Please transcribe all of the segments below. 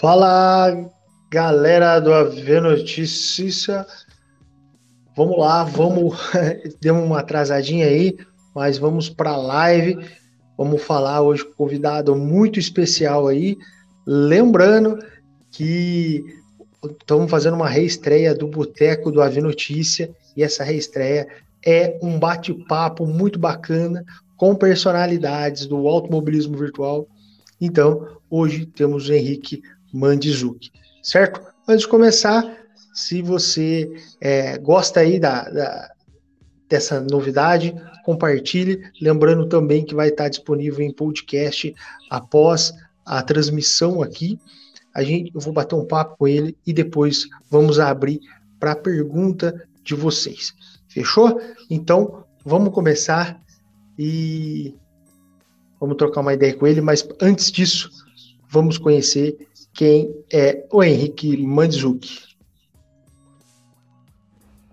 Fala galera do AV Notícia. Vamos lá, vamos. Demos uma atrasadinha aí, mas vamos para a live. Vamos falar hoje com um convidado muito especial aí. Lembrando que estamos fazendo uma reestreia do Boteco do AV Notícia e essa reestreia é um bate-papo muito bacana com personalidades do automobilismo virtual. Então, hoje temos o Henrique Mandizuki, certo? Antes de começar, se você é, gosta aí da, da, dessa novidade, compartilhe. Lembrando também que vai estar disponível em podcast após a transmissão aqui. A gente, eu vou bater um papo com ele e depois vamos abrir para a pergunta de vocês. Fechou? Então, vamos começar e vamos trocar uma ideia com ele, mas antes disso, vamos conhecer quem é o Henrique Mandzuki.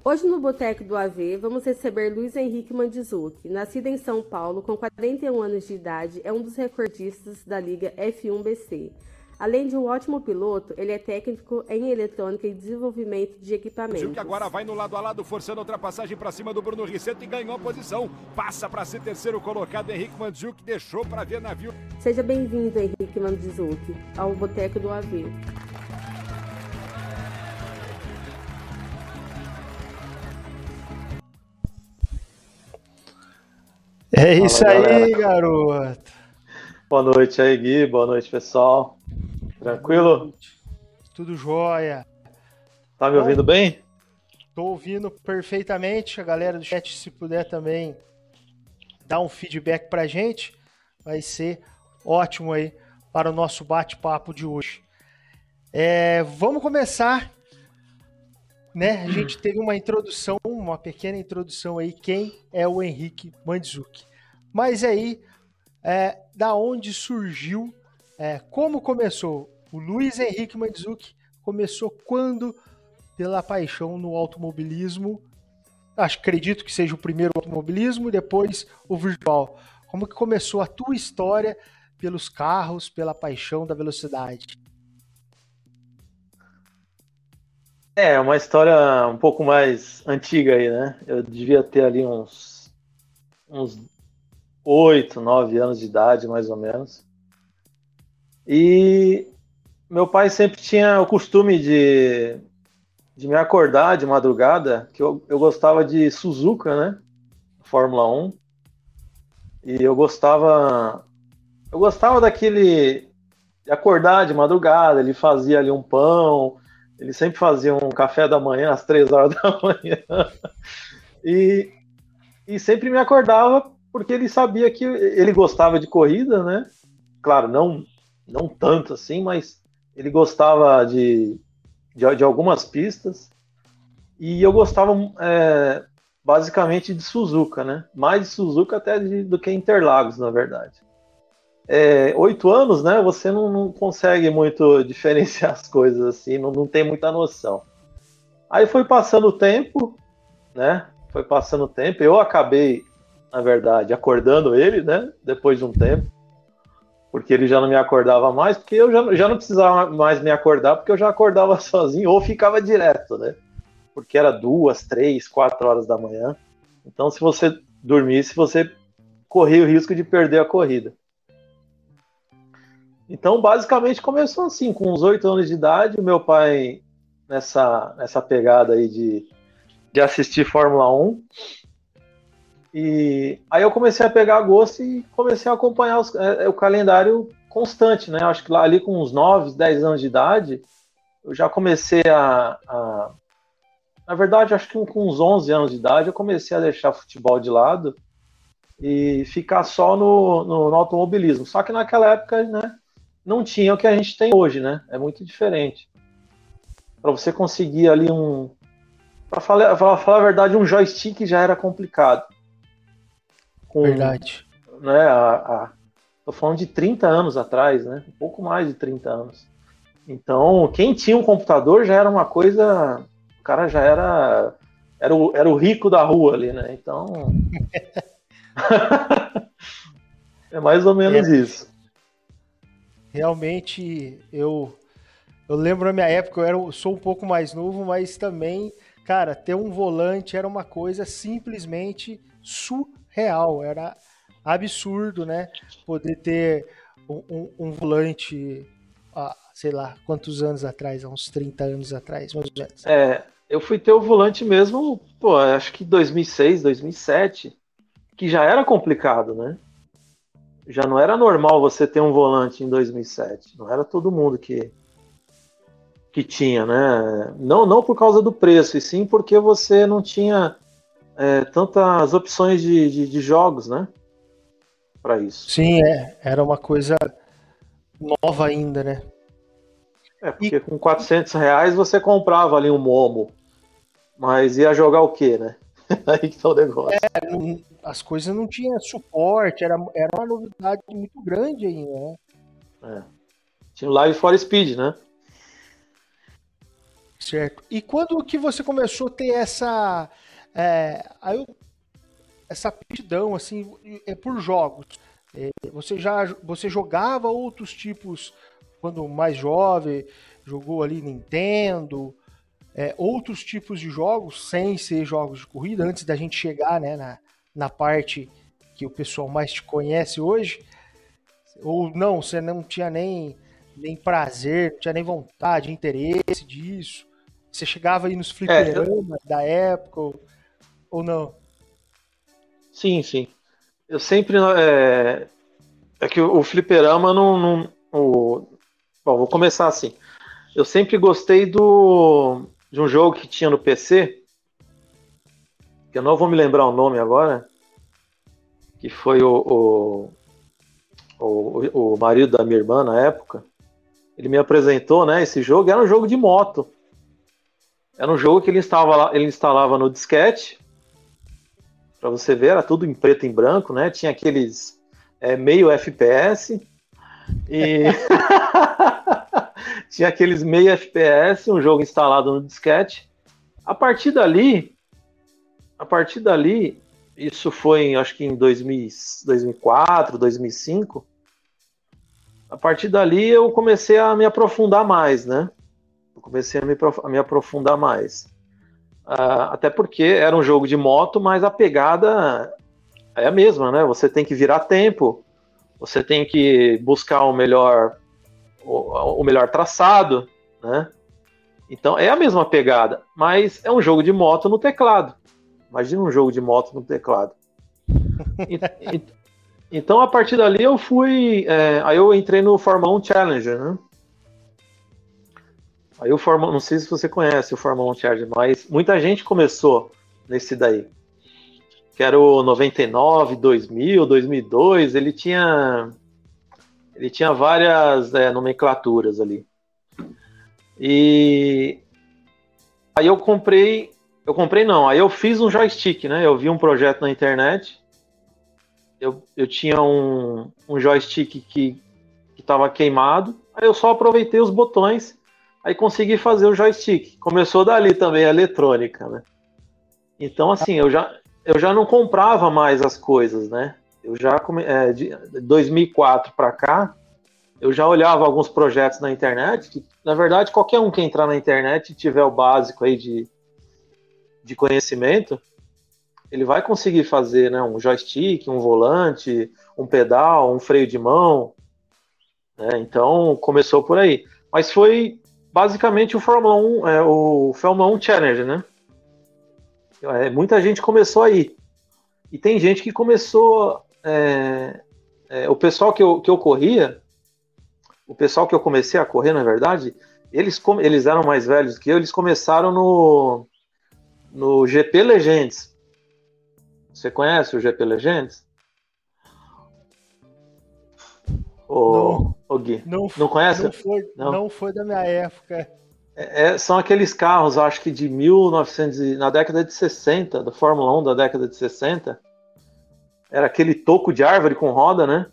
Hoje no Boteco do AV vamos receber Luiz Henrique Mandizuki. Nascido em São Paulo, com 41 anos de idade, é um dos recordistas da Liga F1BC. Além de um ótimo piloto, ele é técnico em eletrônica e desenvolvimento de equipamentos. que agora vai no lado a lado, forçando a ultrapassagem para cima do Bruno Risseto e ganhou a posição. Passa para ser terceiro colocado, Henrique Mandzuki deixou para ver navio. Seja bem-vindo, Henrique Mandzuki, ao Boteco do AV. É isso Fala, aí, galera. garoto. Boa noite aí, Gui. Boa noite, pessoal. Tranquilo? Tudo jóia. Tá me ouvindo bem? Tô ouvindo perfeitamente. A galera do chat, se puder também dar um feedback pra gente, vai ser ótimo aí para o nosso bate-papo de hoje. É, vamos começar, né? A gente teve uma introdução, uma pequena introdução aí, quem é o Henrique Mandzuki. Mas aí, é, da onde surgiu é, como começou? O Luiz Henrique Mandzuki começou quando? Pela paixão no automobilismo. Acho, acredito que seja o primeiro automobilismo depois o virtual. Como que começou a tua história pelos carros, pela paixão da velocidade? É, uma história um pouco mais antiga aí, né? Eu devia ter ali uns uns oito, nove anos de idade, mais ou menos. E meu pai sempre tinha o costume de, de me acordar de madrugada, que eu, eu gostava de Suzuka, né? Fórmula 1. E eu gostava. Eu gostava daquele. de acordar de madrugada, ele fazia ali um pão, ele sempre fazia um café da manhã às três horas da manhã. E, e sempre me acordava porque ele sabia que ele gostava de corrida, né? Claro, não não tanto assim, mas ele gostava de, de, de algumas pistas e eu gostava é, basicamente de Suzuka, né? Mais de Suzuka até de, do que Interlagos, na verdade. É, oito anos, né? Você não, não, consegue muito diferenciar as coisas assim, não, não tem muita noção. Aí foi passando o tempo, né? Foi passando o tempo. Eu acabei, na verdade, acordando ele, né? Depois de um tempo porque ele já não me acordava mais, porque eu já, já não precisava mais me acordar, porque eu já acordava sozinho ou ficava direto, né? Porque era duas, três, quatro horas da manhã. Então, se você dormisse, você corria o risco de perder a corrida. Então, basicamente, começou assim, com uns oito anos de idade, o meu pai, nessa, nessa pegada aí de, de assistir Fórmula 1, e aí eu comecei a pegar gosto e comecei a acompanhar os, é, o calendário constante, né? Acho que lá ali com uns 9, 10 anos de idade, eu já comecei a, a na verdade, acho que com uns 11 anos de idade eu comecei a deixar futebol de lado e ficar só no, no, no automobilismo. Só que naquela época, né, não tinha o que a gente tem hoje, né? É muito diferente. Para você conseguir ali um, para falar, falar a verdade, um joystick já era complicado com, Verdade. Né, a, a, tô falando de 30 anos atrás, né? Um pouco mais de 30 anos. Então, quem tinha um computador já era uma coisa. O cara já era. Era o, era o rico da rua ali, né? Então. é mais ou menos é, isso. Realmente, eu Eu lembro na minha época, eu era, sou um pouco mais novo, mas também, cara, ter um volante era uma coisa simplesmente surreal. Era absurdo, né? Poder ter um, um, um volante, ah, sei lá, quantos anos atrás? Há uns 30 anos atrás, mais ou menos. É, eu fui ter o volante mesmo, pô, acho que 2006, 2007, que já era complicado, né? Já não era normal você ter um volante em 2007. Não era todo mundo que que tinha, né? Não, não por causa do preço, e sim porque você não tinha é, tantas opções de, de, de jogos, né? Para isso. Sim, é. Era uma coisa nova ainda, né? É, porque e... com 400 reais você comprava ali um Momo, mas ia jogar o quê, né? Aí que tá o negócio. É, não, as coisas não tinham suporte, era, era uma novidade muito grande ainda, né? É. Tinha o Live for Speed, né? Certo. E quando que você começou a ter essa. É, aí essa aptidão, assim, é por jogos? É, você já você jogava outros tipos quando mais jovem? Jogou ali Nintendo? É, outros tipos de jogos sem ser jogos de corrida, antes da gente chegar né, na, na parte que o pessoal mais te conhece hoje? Ou não, você não tinha nem, nem prazer, não tinha nem vontade, interesse disso? Você chegava aí nos fliperamas é, da época ou, ou não? Sim, sim. Eu sempre. É, é que o, fliperama não. não o, bom, vou começar assim. Eu sempre gostei do, de um jogo que tinha no PC, que eu não vou me lembrar o nome agora, que foi o, o, o, o marido da minha irmã na época. Ele me apresentou, né? Esse jogo era um jogo de moto. Era um jogo que ele instalava, ele instalava no disquete. Para você ver, era tudo em preto e branco, né? Tinha aqueles é, meio FPS. E tinha aqueles meio FPS, um jogo instalado no disquete. A partir dali, a partir dali, isso foi, acho que em 2000, 2004, 2005. A partir dali eu comecei a me aprofundar mais, né? comecei a me, a me aprofundar mais. Uh, até porque era um jogo de moto, mas a pegada é a mesma, né? Você tem que virar tempo, você tem que buscar o melhor, o, o melhor traçado, né? Então é a mesma pegada, mas é um jogo de moto no teclado. Imagina um jogo de moto no teclado. e, e, então a partir dali eu fui, é, aí eu entrei no Fórmula 1 Challenger, né? Aí o Fórmula, não sei se você conhece o Fórmula 1 Charge, mas muita gente começou nesse daí. Que era o 99, 2000, 2002, ele tinha ele tinha várias é, nomenclaturas ali. E aí eu comprei, eu comprei não, aí eu fiz um joystick, né? Eu vi um projeto na internet. Eu, eu tinha um, um joystick que estava queimado. Aí eu só aproveitei os botões Aí consegui fazer o joystick. Começou dali também a eletrônica, né? Então, assim, eu já, eu já não comprava mais as coisas, né? Eu já, é, de 2004 para cá, eu já olhava alguns projetos na internet, que, na verdade, qualquer um que entrar na internet e tiver o básico aí de, de conhecimento, ele vai conseguir fazer, né? Um joystick, um volante, um pedal, um freio de mão, né? Então, começou por aí. Mas foi basicamente o Fórmula 1, é, o Fórmula 1 Challenge, né? É, muita gente começou aí. E tem gente que começou. É, é, o pessoal que eu, que eu corria, o pessoal que eu comecei a correr, na verdade, eles, eles eram mais velhos que eu, eles começaram no, no GP Legends. Você conhece o GP Legends? O, o Gui. Não, não conhece? Não foi, não. não foi da minha época. É, é são aqueles carros, acho que de 1900, na década de 60, da Fórmula 1 da década de 60. Era aquele toco de árvore com roda, né?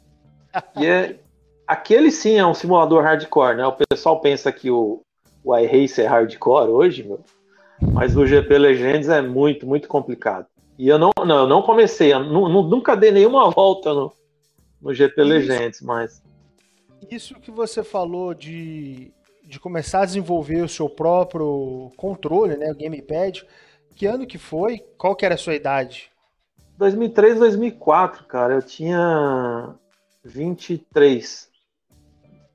E é, aquele sim é um simulador hardcore, né? O pessoal pensa que o, o iRacer é hardcore hoje, meu, mas o GP Legends é muito, muito complicado. E eu não, não, eu não comecei, eu nunca dei nenhuma volta no, no GP Legends, mas isso que você falou de, de começar a desenvolver o seu próprio controle, né, o gamepad, que ano que foi? Qual que era a sua idade? 2003, 2004, cara. Eu tinha 23.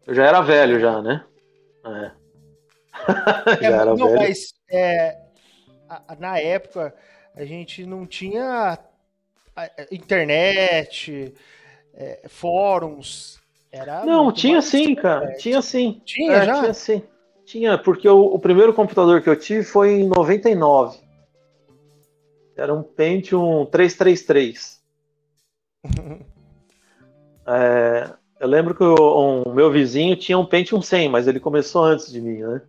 Eu já era velho já, né? É. já é, era não, velho. Mas é, na época a gente não tinha internet, é, fóruns. Era não, tinha sim, cara. Tinha sim. Tinha é, já? Tinha sim. Tinha, porque o, o, primeiro computador que eu tive foi em 99. Era um Pentium 333. é, eu lembro que o, um, meu vizinho tinha um Pentium 100, mas ele começou antes de mim, né?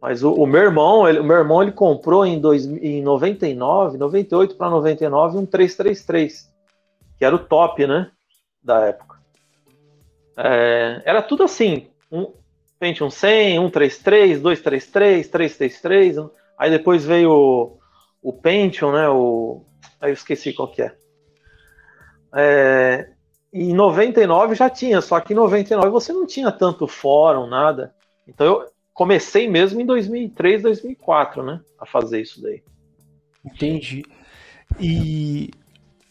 Mas o, o meu irmão, ele, o meu irmão ele comprou em, dois, em 99, 98 para 99 um 333, que era o top, né, da época. É, era tudo assim, um Pentium 100, 133, 233, 333, aí depois veio o, o Pentium, né, o, aí eu esqueci qual que é. é. Em 99 já tinha, só que em 99 você não tinha tanto fórum, nada. Então eu, comecei mesmo em 2003, 2004, né? A fazer isso daí. Entendi. E,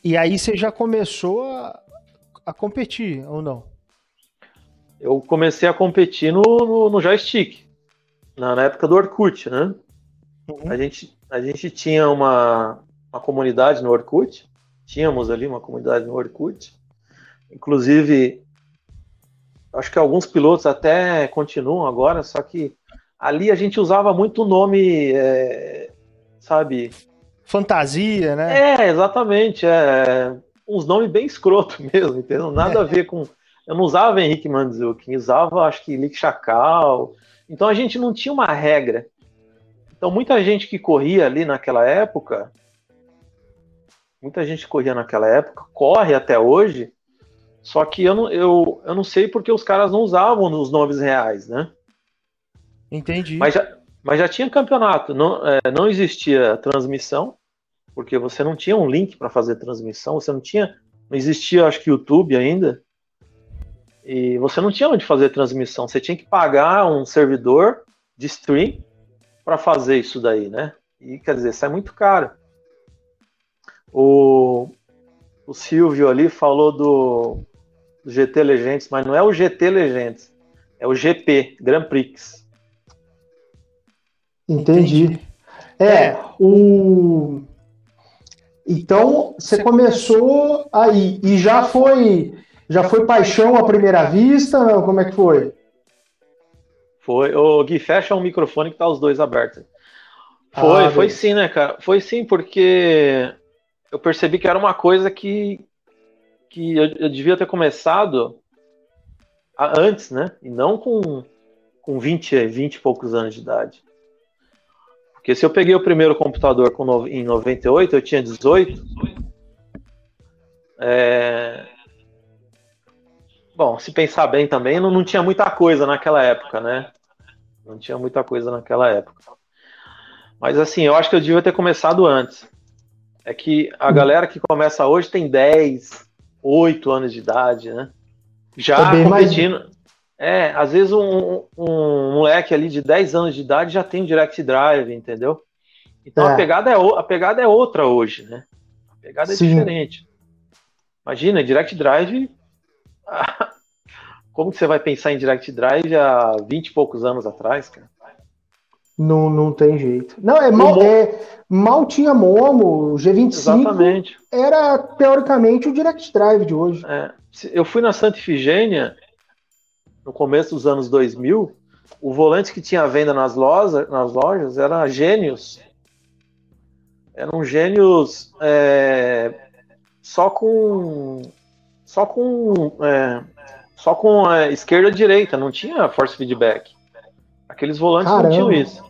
e aí você já começou a, a competir, ou não? Eu comecei a competir no, no, no joystick, na, na, época do Orkut, né? Uhum. A, gente, a gente tinha uma, uma comunidade no Orkut, tínhamos ali uma comunidade no Orkut, inclusive acho que alguns pilotos até continuam agora, só que ali a gente usava muito o nome, é, sabe? Fantasia, né? É, exatamente. É, uns nomes bem escroto mesmo, entendeu? Nada é. a ver com. Eu não usava Henrique Manzuki, usava acho que Lick Chacal. Então a gente não tinha uma regra. Então muita gente que corria ali naquela época, muita gente corria naquela época, corre até hoje, só que eu não, eu, eu não sei porque os caras não usavam os nomes reais, né? Entendi. Mas já, mas já tinha campeonato, não, é, não existia transmissão, porque você não tinha um link para fazer transmissão, você não tinha, não existia, acho que YouTube ainda, e você não tinha onde fazer transmissão, você tinha que pagar um servidor de stream para fazer isso daí, né? E quer dizer, sai muito caro. O, o Silvio ali falou do, do GT Legends, mas não é o GT Legends, é o GP, Grand Prix. Entendi. É, é, o. Então você começou aí e já foi já foi paixão à primeira vista? Não? Como é que foi? Foi. O Gui, fecha um microfone que tá os dois abertos. Foi, ah, foi sim, né, cara? Foi sim, porque eu percebi que era uma coisa que que eu, eu devia ter começado a, antes, né? E não com, com 20, 20 e poucos anos de idade. Porque se eu peguei o primeiro computador com no, em 98, eu tinha 18. É... Bom, se pensar bem também, não, não tinha muita coisa naquela época, né? Não tinha muita coisa naquela época. Mas assim, eu acho que eu devia ter começado antes. É que a galera que começa hoje tem 10, 8 anos de idade, né? Já é competindo. Mais... É, às vezes um, um, moleque ali de 10 anos de idade já tem Direct Drive, entendeu? Então é. a, pegada é, a pegada é outra hoje, né? A pegada é Sim. diferente. Imagina, Direct Drive. Como que você vai pensar em Direct Drive há 20 e poucos anos atrás, cara? Não, não tem jeito. Não, é mal, é, mal tinha Momo, o G25 Exatamente. era teoricamente o Direct Drive de hoje. É, eu fui na Santa Ifigênia no começo dos anos 2000, o volante que tinha venda nas lojas, nas lojas era gênios. Eram gênios é, só com só com é, só com a esquerda e direita, não tinha force feedback. Aqueles volantes Caramba. não tinham isso.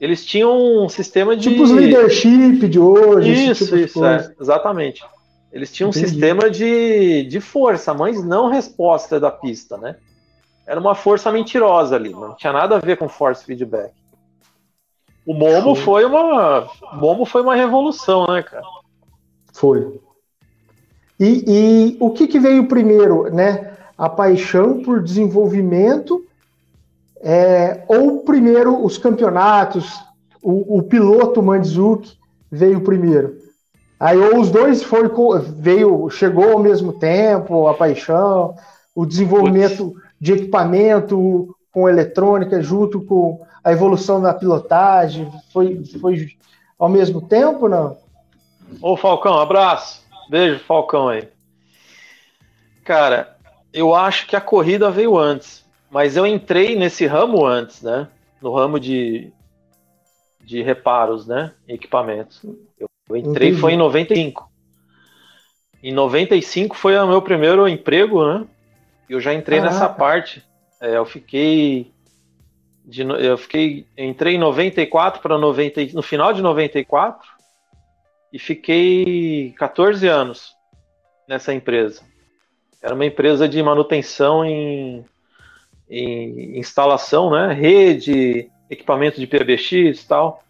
Eles tinham um sistema de. Tipo os leadership de hoje. Isso, tipo isso, é, exatamente. Eles tinham Entendi. um sistema de, de força, mas não resposta da pista, né? Era uma força mentirosa ali, não tinha nada a ver com force feedback. O Momo foi uma. O Momo foi uma revolução, né, cara? Foi. E, e o que, que veio primeiro, né? A paixão por desenvolvimento é, ou primeiro os campeonatos, o, o piloto Mandzuki veio primeiro. Aí ou os dois foi veio, chegou ao mesmo tempo, a paixão, o desenvolvimento Putz. de equipamento com eletrônica junto com a evolução da pilotagem, foi, foi ao mesmo tempo, não? Ô Falcão, abraço. Beijo, Falcão aí. Cara, eu acho que a corrida veio antes, mas eu entrei nesse ramo antes, né? No ramo de, de reparos, né? Equipamentos. Eu, eu entrei Entendi. foi em 95. Em 95 foi o meu primeiro emprego, né? Eu já entrei Caraca. nessa parte. É, eu fiquei de, eu fiquei entrei em 94 para 90 no final de 94 e fiquei 14 anos nessa empresa. Era uma empresa de manutenção em, em instalação, né? Rede, equipamento de PBX e tal.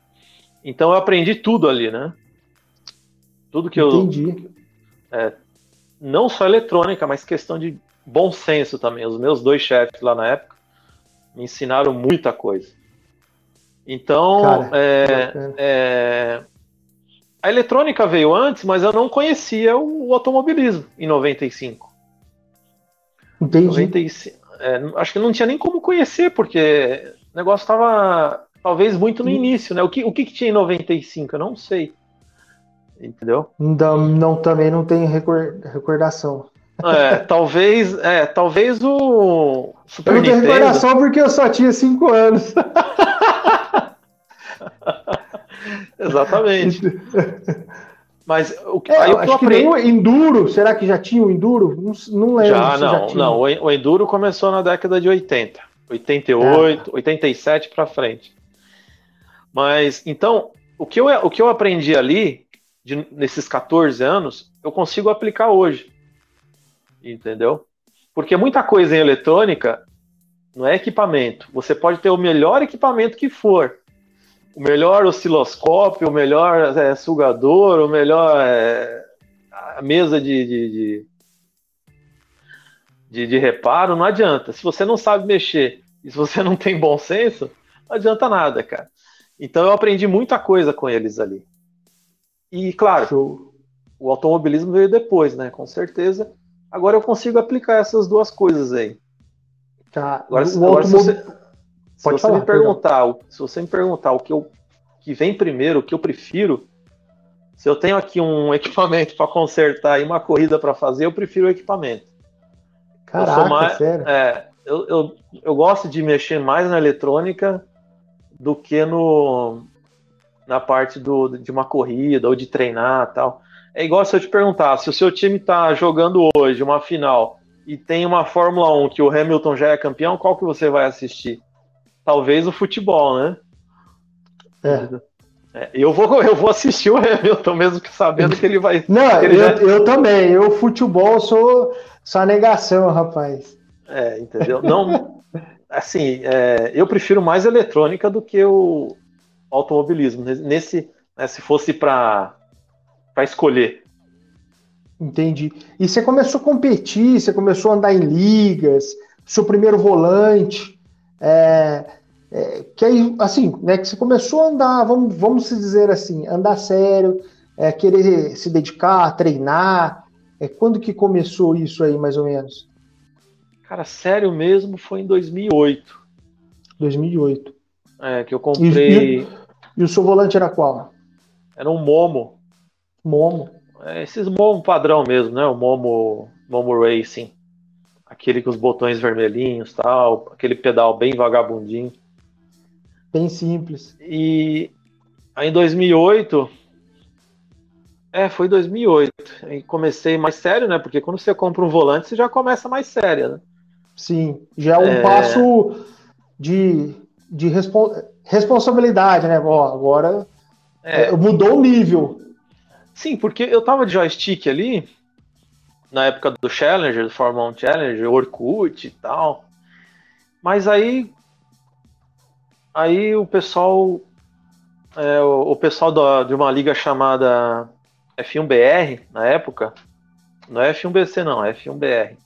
Então eu aprendi tudo ali, né? Tudo que Entendi. eu. É, não só eletrônica, mas questão de bom senso também. Os meus dois chefes lá na época me ensinaram muita coisa. Então, Cara, é, é, a eletrônica veio antes, mas eu não conhecia o automobilismo em 95. Entendi. 95, é, acho que não tinha nem como conhecer, porque o negócio estava talvez muito no início, né? O que, o que, que tinha em 95? Eu não sei. Entendeu? Não, não também não tenho recordação. É, talvez, é, talvez o Super eu não tenho Nintendo... recordação porque eu só tinha 5 anos. Exatamente. Mas o que, é, aí eu acho que nem o Enduro, será que já tinha o Enduro? Não, não lembro. Já, não, já não. O Enduro começou na década de 80, 88, ah. 87 para frente. Mas então, o que eu, o que eu aprendi ali, de, nesses 14 anos, eu consigo aplicar hoje entendeu? Porque muita coisa em eletrônica não é equipamento. Você pode ter o melhor equipamento que for, o melhor osciloscópio, o melhor é, sugador, o melhor é, mesa de, de, de, de, de reparo, não adianta. Se você não sabe mexer e se você não tem bom senso, não adianta nada, cara. Então eu aprendi muita coisa com eles ali. E claro, Show. o automobilismo veio depois, né? Com certeza. Agora eu consigo aplicar essas duas coisas aí. Tá. Agora, o agora se você, se você falar, me perguntar, se você me perguntar o que eu que vem primeiro, o que eu prefiro, se eu tenho aqui um equipamento para consertar e uma corrida para fazer, eu prefiro o equipamento. Caraca, eu mais, sério? É, eu, eu, eu gosto de mexer mais na eletrônica do que no na parte do, de uma corrida ou de treinar tal. É igual se eu te perguntar, se o seu time está jogando hoje uma final e tem uma Fórmula 1 que o Hamilton já é campeão, qual que você vai assistir? Talvez o futebol, né? É. é eu, vou, eu vou assistir o Hamilton, mesmo que sabendo que ele vai. Não, eu, já... eu também. Eu, futebol, sou só negação, rapaz. É, entendeu? Não. assim, é, eu prefiro mais eletrônica do que o automobilismo. Nesse, né, se fosse para para escolher. Entendi. E você começou a competir, você começou a andar em ligas, seu primeiro volante, é, é, que aí, assim, né, que você começou a andar, vamos, vamos dizer assim, andar sério, é, querer se dedicar, treinar. É, quando que começou isso aí, mais ou menos? Cara, sério mesmo foi em 2008. 2008. É, que eu comprei. E, e, e o seu volante era qual? Era um Momo. Momo. É, esses Momo padrão mesmo, né? O Momo, Momo Racing. Aquele com os botões vermelhinhos tal, aquele pedal bem vagabundinho. Bem simples. E aí em 2008. É, foi 2008. Aí comecei mais sério, né? Porque quando você compra um volante, você já começa mais sério, né? Sim, já é um é... passo de, de respo... responsabilidade, né? Ó, agora é... mudou o nível. Sim, porque eu tava de joystick ali, na época do Challenger, do Fórmula 1 Challenger, Orkut e tal. Mas aí. Aí o pessoal. É, o, o, pessoal da, de uma liga chamada F1BR, na época. Não é F1BC, não, é F1BR.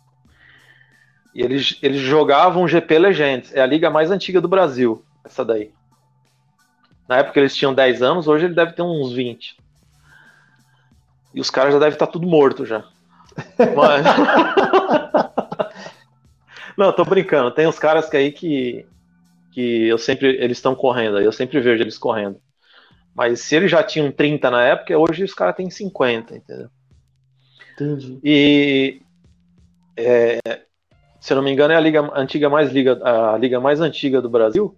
E eles, eles jogavam GP Legends. É a liga mais antiga do Brasil, essa daí. Na época eles tinham 10 anos, hoje ele deve ter uns 20. E os caras já devem estar tudo morto já. Mas... Não, tô brincando. Tem uns caras que aí que, que eu sempre. Eles estão correndo, eu sempre vejo eles correndo. Mas se eles já tinham 30 na época, hoje os caras têm 50, entendeu? Entendi. E é, se eu não me engano, é a liga antiga mais liga, a liga mais antiga do Brasil.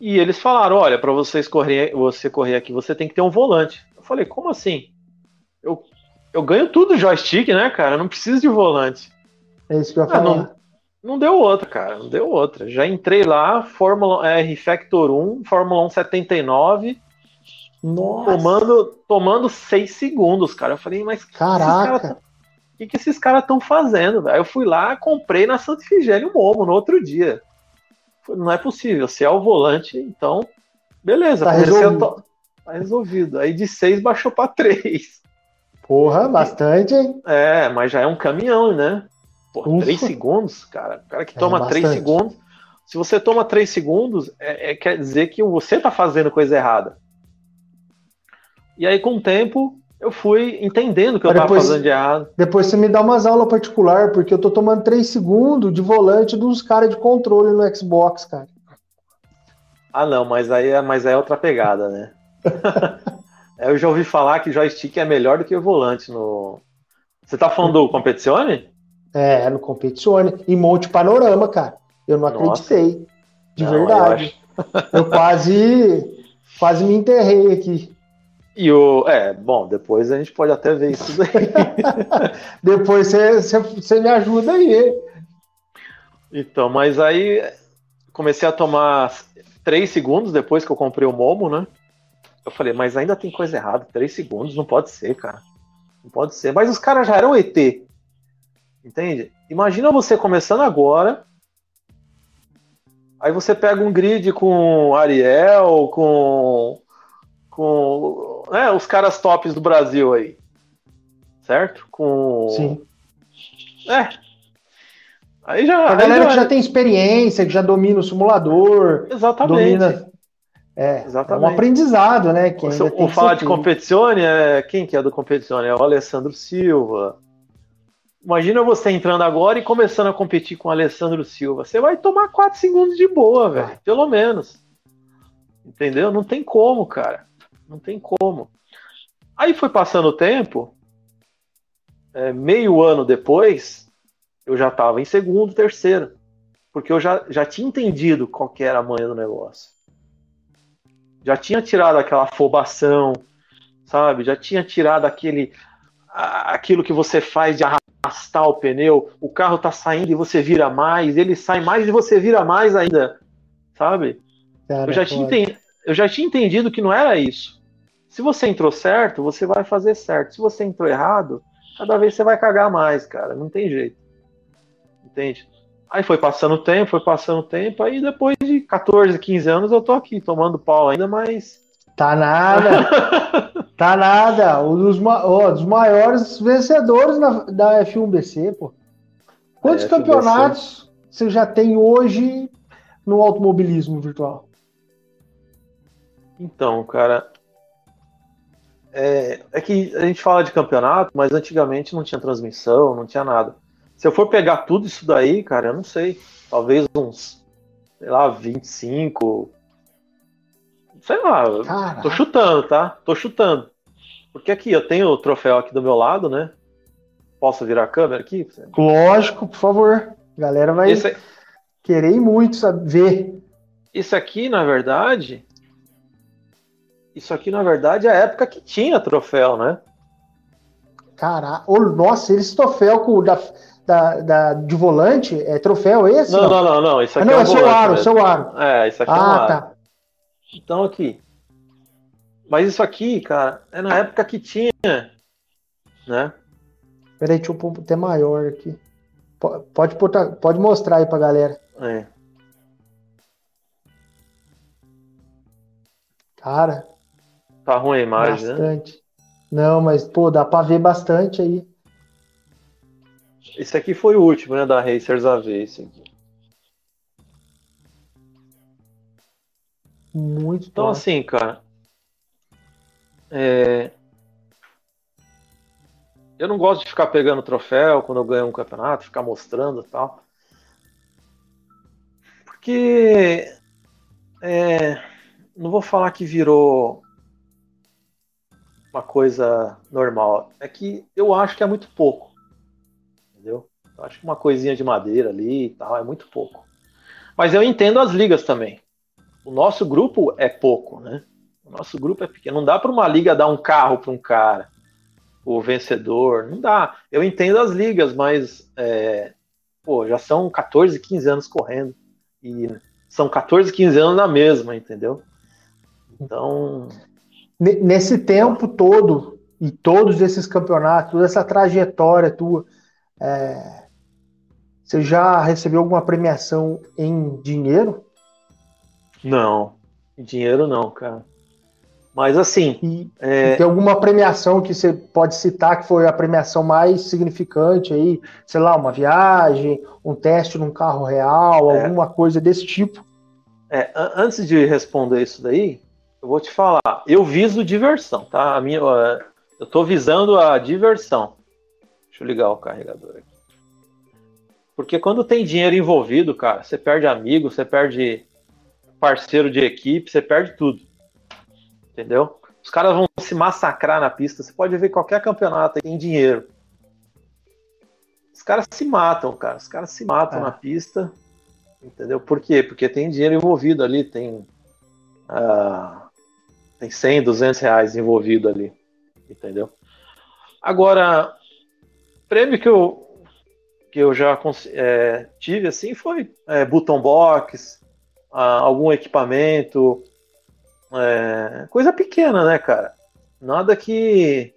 E eles falaram: olha, para vocês correr, você correr aqui, você tem que ter um volante. Eu falei, como assim? Eu, eu ganho tudo joystick, né, cara? Eu não preciso de volante. É isso que eu ia Ah, falar. não, não deu outra, cara. Não deu outra. Já entrei lá, Fórmula R Factor 1, Fórmula 1 79, Nossa, tomando, tomando 6 segundos, cara. Eu falei, mas caraca. o que, que esses caras estão fazendo? Aí eu fui lá, comprei na Santa Ifigênia um Momo no outro dia. Falei, Não é possível, se é o volante, então, beleza. Tá resolvido. to- Tá resolvido. Aí de 6 baixou pra 3. Porra, bastante, hein? É, mas já é um caminhão, né? Ufa. 3 segundos, cara. O cara que É, toma 3 bastante. segundos. Se você toma 3 segundos, é, é- quer dizer que você tá fazendo coisa errada. E aí, com o tempo, eu fui entendendo que eu tava fazendo de errado. Depois você me dá umas aulas particular, porque eu tô tomando 3 segundos de volante dos caras de controle no Xbox, cara. Ah, não, mas aí é, mas aí é outra pegada, né? eu já ouvi falar que joystick é melhor do que o volante no. Você tá falando do Competizione? É, no Competizione. Em Monte Panorama, cara. Eu não Nossa. acreditei. De Não, verdade. Eu, quase, quase me enterrei aqui. E o. É, bom, depois a gente pode até ver isso daí. Depois você, me ajuda aí. então, mas aí comecei a tomar 3 segundos depois que eu comprei o Momo, né? Eu falei, mas ainda tem coisa errada. 3 segundos não pode ser, cara. Não pode ser. Mas os caras já eram ET. Entende? Imagina você começando agora. Aí você pega um grid com Ariel, com. com. né, os caras tops do Brasil aí. Certo? Com. Sim. É. Aí já. A galera já- que já tem experiência, que já domina o simulador, Exatamente. domina. É, é Exatamente. um aprendizado, né? Que ainda que falar de competizione, é... quem que é do competizione? É o Alessandro Silva. Imagina você entrando agora e começando a competir com o Alessandro Silva. Você vai tomar 4 segundos de boa, velho. Pelo menos. Entendeu? Não tem como, cara. Não tem como. Aí foi passando o tempo. é, meio ano depois, eu já estava em segundo, terceiro. Porque eu já, já tinha entendido qual que era a manha do negócio já tinha tirado aquela afobação, sabe? Já tinha tirado aquele aquilo que você faz de arrastar o pneu, o carro tá saindo e você vira mais, ele sai mais e você vira mais ainda, sabe? Cara, Eu já tinha, foda. enten- eu já tinha entendido que não era isso. Se você entrou certo, você vai fazer certo. Se você entrou errado, cada vez você vai cagar mais, cara. Não tem jeito. Entende? Aí foi passando o tempo, foi passando o tempo, aí depois de 14, 15 anos eu tô aqui tomando pau ainda, mas. Tá nada, tá nada. Um dos, ma- ó, dos maiores vencedores na- da F1BC, pô. Quantos É, campeonatos você já tem hoje no automobilismo virtual? Então, cara. É, é que a gente fala de campeonato, mas antigamente não tinha transmissão, não tinha nada. Se eu for pegar tudo isso daí, cara, eu não sei. Talvez uns, sei lá, 25. Sei lá, eu Cara, tô chutando, tá? Tô chutando. Porque aqui, eu tenho o troféu aqui do meu lado, né? Posso virar a câmera aqui? lógico, por favor. A galera vai Esse, querer e muito saber. esse aqui, na verdade. Isso aqui, na verdade, é a época que tinha troféu, né? Cara, ô, nossa, esse troféu com, da, da, da- de volante, é troféu esse? Não, não, não, não. Isso Ah, aqui não, é, é seu aro, seu aro. É, isso aqui é um Ah, aro. tá. Então aqui. Mas isso aqui, cara, é na época que tinha, né? Peraí, deixa eu pôr até maior aqui. Po- Pode, botar, pode mostrar aí pra galera. É. Cara, Tá ruim a imagem, né? bastante. Não, mas, pô, dá pra ver bastante aí. Esse aqui foi o último, né, da Racers AV, esse aqui. Muito Então, assim, cara. é, Eu não gosto de ficar pegando troféu quando eu ganho um campeonato, ficar mostrando e tal. Porque. é, Não vou falar que virou uma coisa normal. É que eu acho que é muito pouco. Acho que uma coisinha de madeira ali e tal é muito pouco. Mas eu entendo as ligas também o nosso grupo é pouco, né? O nosso grupo é pequeno. Não dá para uma liga dar um carro para um cara, o vencedor. Não dá. Eu entendo as ligas, mas é, pô, já são 14, 15 anos correndo. E são 14, 15 anos na mesma, entendeu? Então. Nesse tempo todo, e todos esses campeonatos, toda essa trajetória tua, é, você já recebeu alguma premiação em dinheiro? Não. Dinheiro não, cara. Mas assim. E é, tem alguma premiação que você pode citar que foi a premiação mais significante aí? Sei lá, uma viagem, um teste num carro real, É. alguma coisa desse tipo? É, an- antes de responder isso daí, eu vou te falar. Eu viso diversão, tá? A minha, eu tô visando a diversão. Deixa eu ligar o carregador aqui. Porque quando tem dinheiro envolvido, cara, você perde amigo, você perde parceiro de equipe, você perde tudo. Entendeu? Os caras vão se massacrar na pista. Você pode ver qualquer campeonato tem dinheiro. Os caras se matam, cara. Os caras se matam É. na pista. Entendeu? Por quê? Porque tem dinheiro envolvido ali, tem. ah, tem 100, 200 reais envolvido ali. Entendeu? Agora, prêmio que eu, que eu já é, tive assim foi é, button box, ah, algum equipamento, é, coisa pequena, né, cara? Nada que.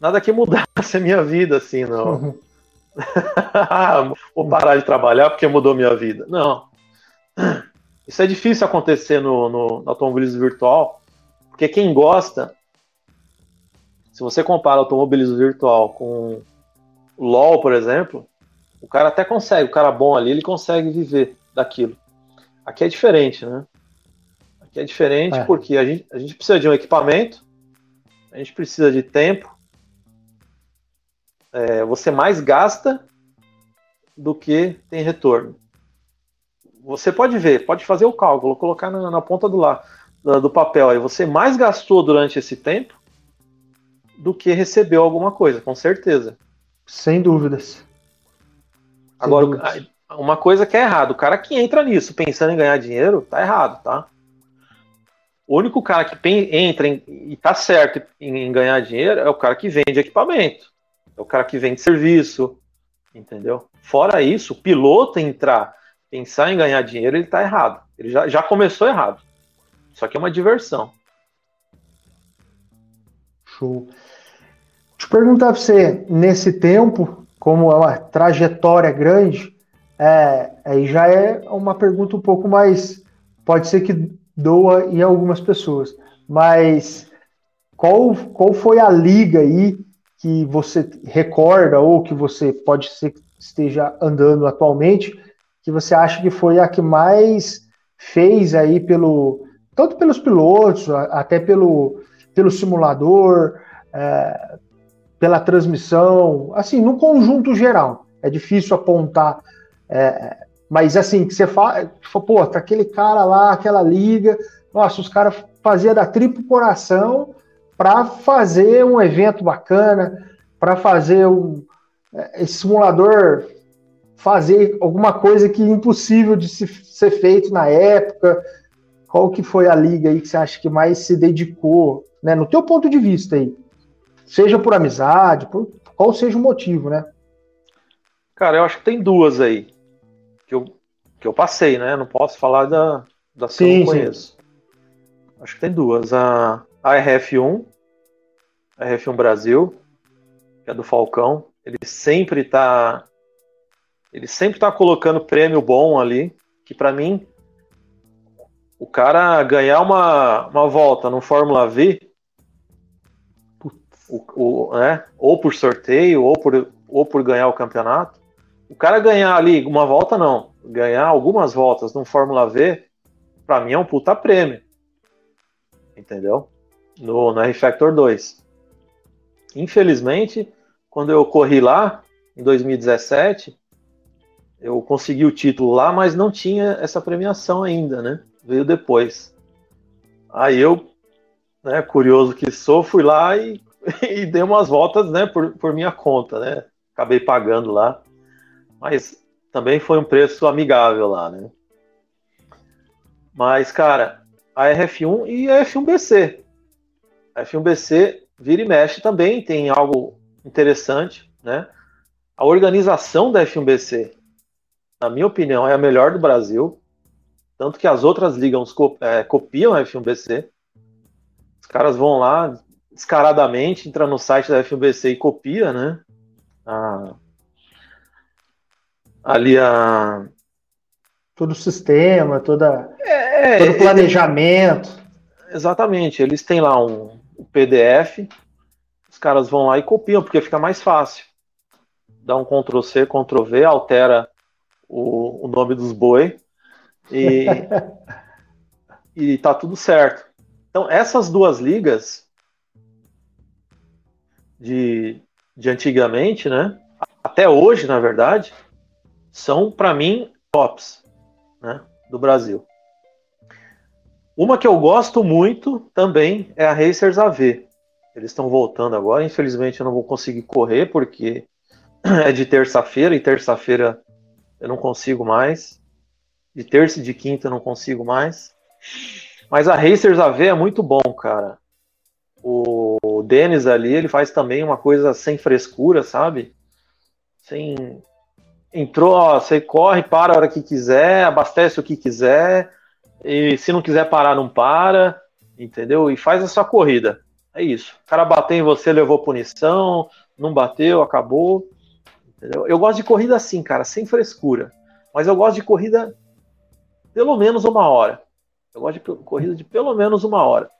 Nada que mudasse a minha vida, assim, não. Vou parar de trabalhar porque mudou minha vida. Não. Isso é difícil acontecer no, no, no automobilismo virtual, porque quem gosta, se você compara automobilismo virtual com LoL, por exemplo, o cara até consegue, o cara bom ali, ele consegue viver daquilo. Aqui é diferente, né? Aqui é diferente É. porque a gente, a gente precisa de um equipamento, a gente precisa de tempo, é, você mais gasta do que tem retorno. Você pode ver, pode fazer o cálculo, colocar na, na ponta do, lá, do, do papel aí. Você mais gastou durante esse tempo do que recebeu alguma coisa, com certeza. Sem dúvidas. Agora, uma coisa que é errado, o cara que entra nisso pensando em ganhar dinheiro, tá errado, tá? O único cara que entra em- e tá certo em, ganhar dinheiro é o cara que vende equipamento, é o cara que vende serviço, entendeu? Fora isso, o piloto entrar, pensar em ganhar dinheiro, ele tá errado. Ele já, já começou errado. Só que é uma diversão. Show. Deixa eu perguntar para você, nesse tempo, como é uma trajetória grande, é, aí já é uma pergunta um pouco mais. Pode ser que doa em algumas pessoas, mas qual, qual foi a liga aí que você recorda ou que você pode ser que esteja andando atualmente, que você acha que foi a que mais fez aí pelo. Tanto pelos pilotos, até pelo, pelo simulador, é, pela transmissão, assim, no conjunto geral. É difícil apontar, é, mas assim, que você fala, pô, tá aquele cara lá, aquela liga, nossa, os caras faziam da triplo coração para fazer um evento bacana, para fazer um, é, esse simulador fazer alguma coisa que é impossível de se, ser feito na época. Qual que foi a liga aí que você acha que mais se dedicou, né, no teu ponto de vista aí? Seja por amizade, por qual seja o motivo, né? Cara, eu acho que tem duas aí que eu, que eu passei, né? Não posso falar da, das que eu Sim, não sim. conheço. Acho que tem duas. A, a RF1, a RF1 Brasil, que é do Falcão. Ele sempre tá. Ele sempre tá colocando prêmio bom ali. Que pra mim, o cara ganhar uma, uma volta no Fórmula V, o, o, né, ou por sorteio, ou por, ou por ganhar o campeonato. O cara ganhar ali uma volta, não. Ganhar algumas voltas no Fórmula V, para mim é um puta prêmio. Entendeu? No, no R-Factor 2. Infelizmente, quando eu corri lá, em 2017, eu consegui o título lá, mas não tinha essa premiação ainda, né? Veio depois. Aí eu, né, curioso que sou, fui lá e, e dei umas voltas, né, por, por minha conta, né? Acabei pagando lá. Mas também foi um preço amigável lá, né? Mas, cara, a RF1 e a F1BC. A F1BC vira e mexe também, tem algo interessante, né? A organização da F1BC, na minha opinião, é a melhor do Brasil. Tanto que as outras ligas é, copiam a F1BC. Os caras vão lá descaradamente, entra no site da F1BC e copia, né? A, ali a. Todo o sistema, toda, é, todo o planejamento. exatamente, eles têm lá um, um PDF, os caras vão lá e copiam, porque fica mais fácil. Dá um Ctrl C, Ctrl V, altera o, o nome dos boi e, e tá tudo certo. Então, essas duas ligas de, de antigamente, né? Até hoje, na verdade, são, para mim, tops né, do Brasil. Uma que eu gosto muito também é a Racers AV. Eles estão voltando agora. Infelizmente, eu não vou conseguir correr porque é de terça-feira e terça-feira eu não consigo mais. De terça e de quinta eu não consigo mais. Mas a Racers AV é muito bom, cara. O Denis ali, ele faz também uma coisa sem frescura, sabe? Sem, entrou, ó, você corre, para a hora que quiser, abastece o que quiser, e se não quiser parar, não para, entendeu? E faz a sua corrida. É isso. O cara bateu em você, levou punição, não bateu, acabou. Entendeu? Eu gosto de corrida assim, cara, sem frescura. Mas eu gosto de corrida pelo menos uma hora. Eu gosto de corrida de pelo menos uma hora.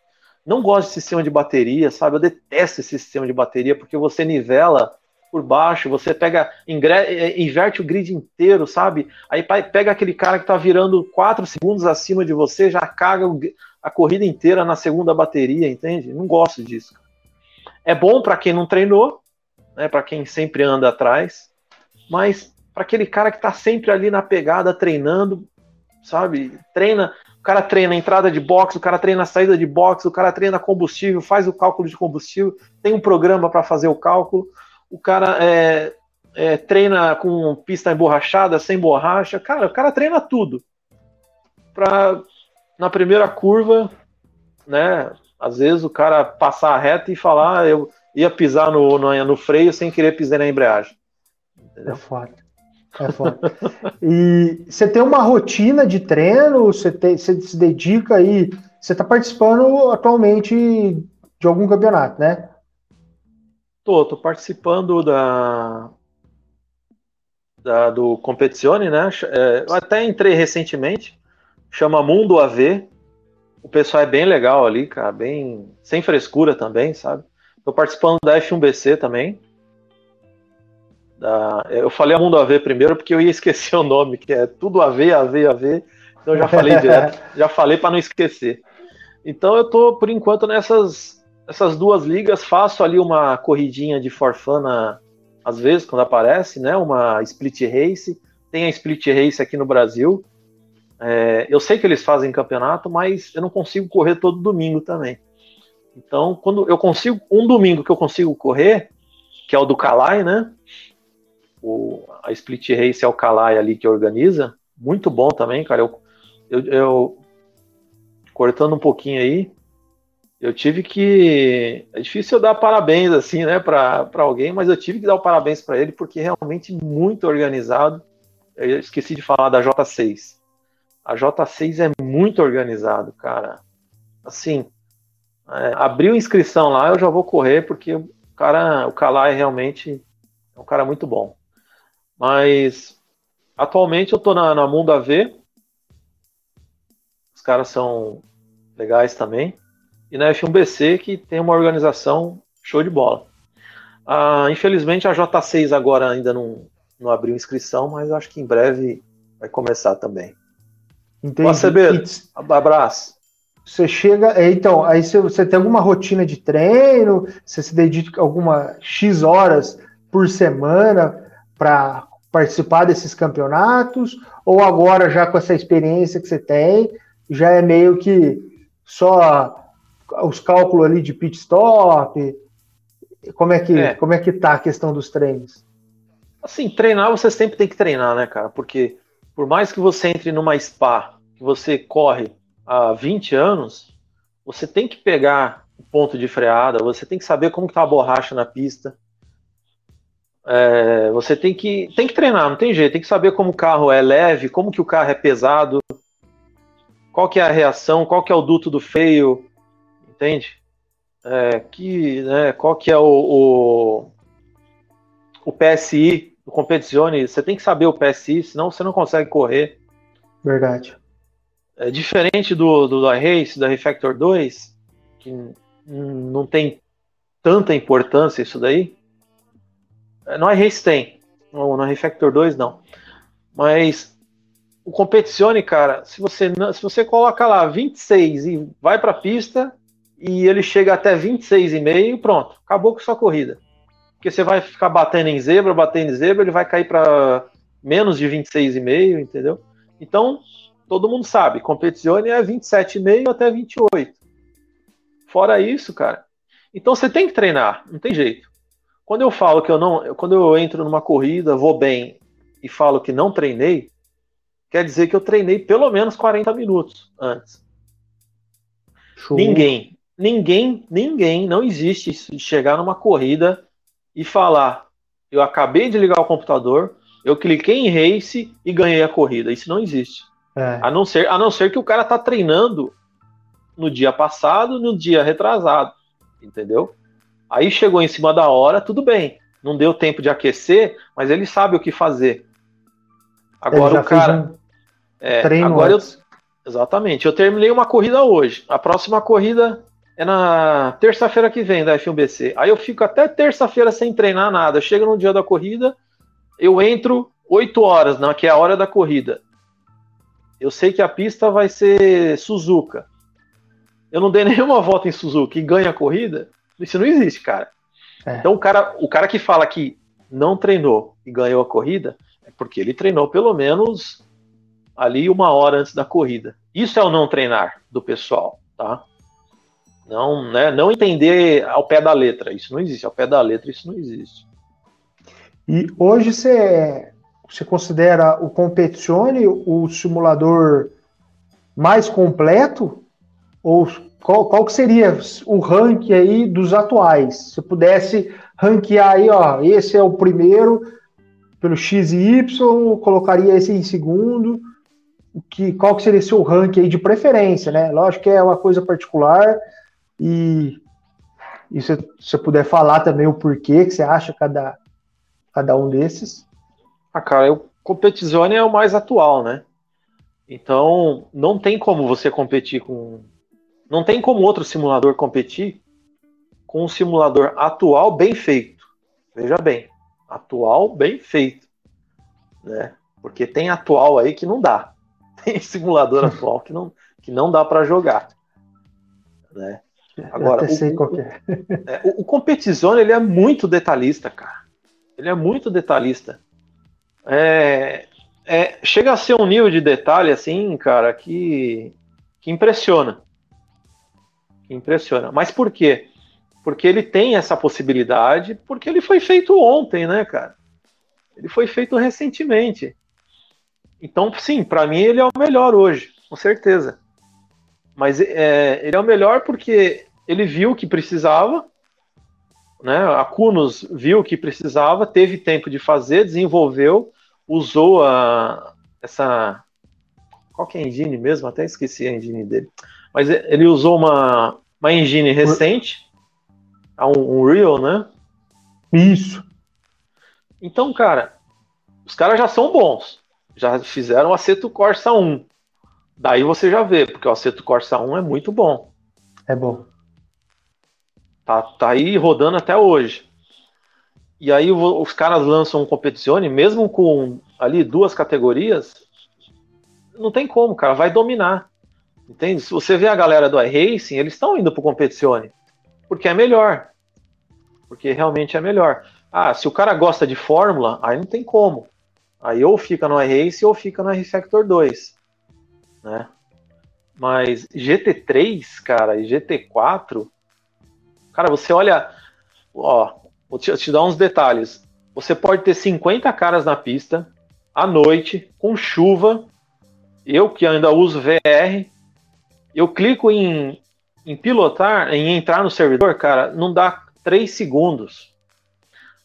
Não gosto de sistema de bateria, sabe? Eu detesto esse sistema de bateria porque você nivela por baixo, você pega, é, inverte o grid inteiro, sabe? Aí pega aquele cara que tá virando 4 segundos acima de você, já caga a corrida inteira na segunda bateria, entende? Não gosto disso. É bom para quem não treinou, né, para quem sempre anda atrás, mas para aquele cara que tá sempre ali na pegada treinando, sabe? Treina, o cara treina a entrada de box, o cara treina a saída de box, o cara treina combustível, faz o cálculo de combustível, tem um programa para fazer o cálculo o cara é, é, treina com pista emborrachada, sem borracha. Cara, o cara treina tudo. Pra, na primeira curva, né? Às vezes o cara passar a reta e falar, ah, eu ia pisar no, no, no, freio sem querer pisar na embreagem. Entendeu? É foda. É foda. e você tem uma rotina de treino? Você, tem, você se dedica aí? Você está participando atualmente de algum campeonato, né? Tô, tô participando da, da do Competizione, né? É, eu até entrei recentemente, chama Mundo AV. O pessoal é bem legal ali, cara, bem sem frescura também, sabe? Tô participando da F1BC também. Da, eu falei a Mundo AV primeiro porque eu ia esquecer o nome, que é tudo AV, AV, AV. Então eu já falei direto, já falei para não esquecer. Então eu tô por enquanto nessas essas duas ligas, faço ali uma corridinha de forfana, às vezes, quando aparece, né? Uma split race. Tem a split race aqui no Brasil. É, eu sei que eles fazem campeonato, mas eu não consigo correr todo domingo também. Então, quando eu consigo, um domingo que eu consigo correr, que é o do Calai, né? O, a split race é o Calai ali que organiza. Muito bom também, cara. Eu, eu, eu cortando um pouquinho aí, eu tive que. É difícil eu dar parabéns assim, né, para alguém, mas eu tive que dar o parabéns para ele porque realmente muito organizado. Eu esqueci de falar da J6. A J6 é muito organizado, cara. Assim, é, abriu inscrição lá, eu já vou correr porque o cara, o Calai realmente é um cara muito bom. Mas atualmente eu tô na, na Mundo AV. Os caras são legais também e na F1BC, que tem uma organização show de bola. Ah, infelizmente a J6 agora ainda não, não abriu inscrição, mas acho que em breve vai começar também. Entendi. Acebedo, abraço. Você chega, é, então, aí você, você, tem alguma rotina de treino, você se dedica alguma X horas por semana para participar desses campeonatos, ou agora já com essa experiência que você tem, já é meio que só os cálculos ali de pit stop, como é que, é. Como é que tá a questão dos treinos? Assim, treinar você sempre tem que treinar, né, cara? Porque por mais que você entre numa spa, que você corre há 20 anos, você tem que pegar o ponto de freada, você tem que saber como está a borracha na pista. É, você tem que, tem que treinar, não tem jeito, tem que saber como o carro é leve, como que o carro é pesado, qual que é a reação, qual que é o duto do freio, entende? é, que, né, qual que é o, o, o PSI do Competizione, você tem que saber o PSI, senão você não consegue correr. Verdade. É diferente do, do da Race, da Refactor 2, que não tem tanta importância isso daí. É, no iRace tem, no, no Refactor 2 não. Mas o Competizione, cara, se você, se você coloca lá 26 e vai para a pista, e ele chega até 26,5, pronto, acabou com sua corrida. Porque você vai ficar batendo em zebra, batendo em zebra, ele vai cair para menos de 26,5, entendeu? Então, todo mundo sabe, competizione é 27,5 até 28. Fora isso, cara. Então você tem que treinar, não tem jeito. Quando eu falo que eu não, quando eu entro numa corrida, vou bem e falo que não treinei, quer dizer que eu treinei pelo menos 40 minutos antes. Show. Ninguém, Ninguém, ninguém, não existe chegar numa corrida e falar: eu acabei de ligar o computador, eu cliquei em race e ganhei a corrida. Isso não existe. É. A, não ser, a não ser que o cara tá treinando no dia passado, no dia retrasado, entendeu? Aí chegou em cima da hora, tudo bem. Não deu tempo de aquecer, mas ele sabe o que fazer. Agora o cara. Um é, agora eu, exatamente. Eu terminei uma corrida hoje. A próxima corrida é na terça-feira que vem da F1BC. Aí eu fico até terça-feira sem treinar nada. Chega no dia da corrida, eu entro 8 horas, não, que é a hora da corrida. Eu sei que a pista vai ser Suzuka. Eu não dei nenhuma volta em Suzuka e ganha a corrida. Isso não existe, cara. É. Então o cara, o cara que fala que não treinou e ganhou a corrida é porque ele treinou pelo menos ali uma hora antes da corrida. Isso é o não treinar do pessoal, tá? Não, né, não entender ao pé da letra. Isso não existe. Ao pé da letra, isso não existe. E hoje você, você considera o Competizione o simulador mais completo? Ou qual, qual que seria o ranking aí dos atuais? Se pudesse ranquear aí, ó, esse é o primeiro pelo X e Y, colocaria esse em segundo. Que, qual que seria seu ranking aí de preferência, né? Lógico que é uma coisa particular, e, e se você puder falar também o porquê que você acha cada, cada um desses. Ah, cara, o Competizione é o mais atual, né? Então, não tem como você competir com. Não tem como outro simulador competir com um simulador atual bem feito. Veja bem, atual bem feito. Né? Porque tem atual aí que não dá. Tem simulador atual que não, que não dá para jogar. Né? Agora, o, sei qual é. é. o, o Competizione, ele é muito detalhista, cara. Ele é muito detalhista. É, é, chega a ser um nível de detalhe, assim, cara, que, que impressiona. Impressiona. Mas por quê? Porque ele tem essa possibilidade, porque ele foi feito ontem, né, cara? Ele foi feito recentemente. Então, sim, para mim ele é o melhor hoje, com certeza. Mas é, ele é o melhor porque ele viu que precisava, né? A Kunos viu que precisava, teve tempo de fazer, desenvolveu, usou a, essa. Qual que é a engine mesmo? Até esqueci a engine dele. Mas ele usou uma, uma engine recente, um, um Real, né? Isso. Então, cara, os caras já são bons. Já fizeram o Aceto Corsa 1. Daí você já vê, porque o Aceto Corsa 1 é muito bom. É bom. Tá, tá aí rodando até hoje. e aí os caras lançam um competizione, mesmo com ali duas categorias, não tem como, cara, vai dominar. Entende? Se você vê a galera do iRacing, eles estão indo pro competizione, porque é melhor. Porque realmente é melhor. Ah, se o cara gosta de Fórmula, aí não tem como. Aí ou fica no iRacing ou fica no R-Factor 2. Né? Mas GT3, cara, e GT4, cara, você olha, ó, vou te, te dar uns detalhes. Você pode ter 50 caras na pista, à noite, com chuva. Eu que ainda uso VR, eu clico em, em pilotar, em entrar no servidor, cara, não dá 3 segundos.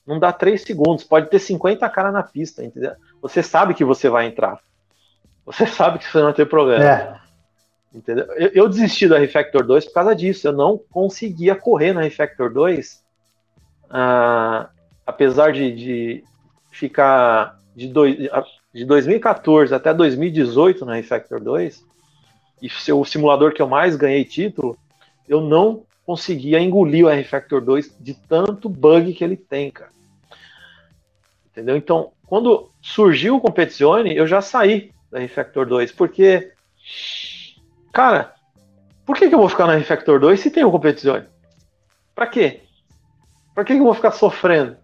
Não dá 3 segundos. Pode ter 50 caras na pista, entendeu? Você sabe que você vai entrar. Você sabe que você não vai ter problema. É. Entendeu? Eu, eu, desisti da Refactor 2 por causa disso. Eu não conseguia correr na Refactor 2. Ah, apesar de, de ficar de, dois, de 2014 até 2018 na Refactor 2, e ser o simulador que eu mais ganhei título, eu não conseguia engolir o R-Factor 2 de tanto bug que ele tem, cara. Entendeu? Então, quando surgiu o Competizione, eu já saí da R-Factor 2, porque Cara, por que, que eu vou ficar na Refactor 2 se tem o Competizione? Pra quê? Pra que, que eu vou ficar sofrendo?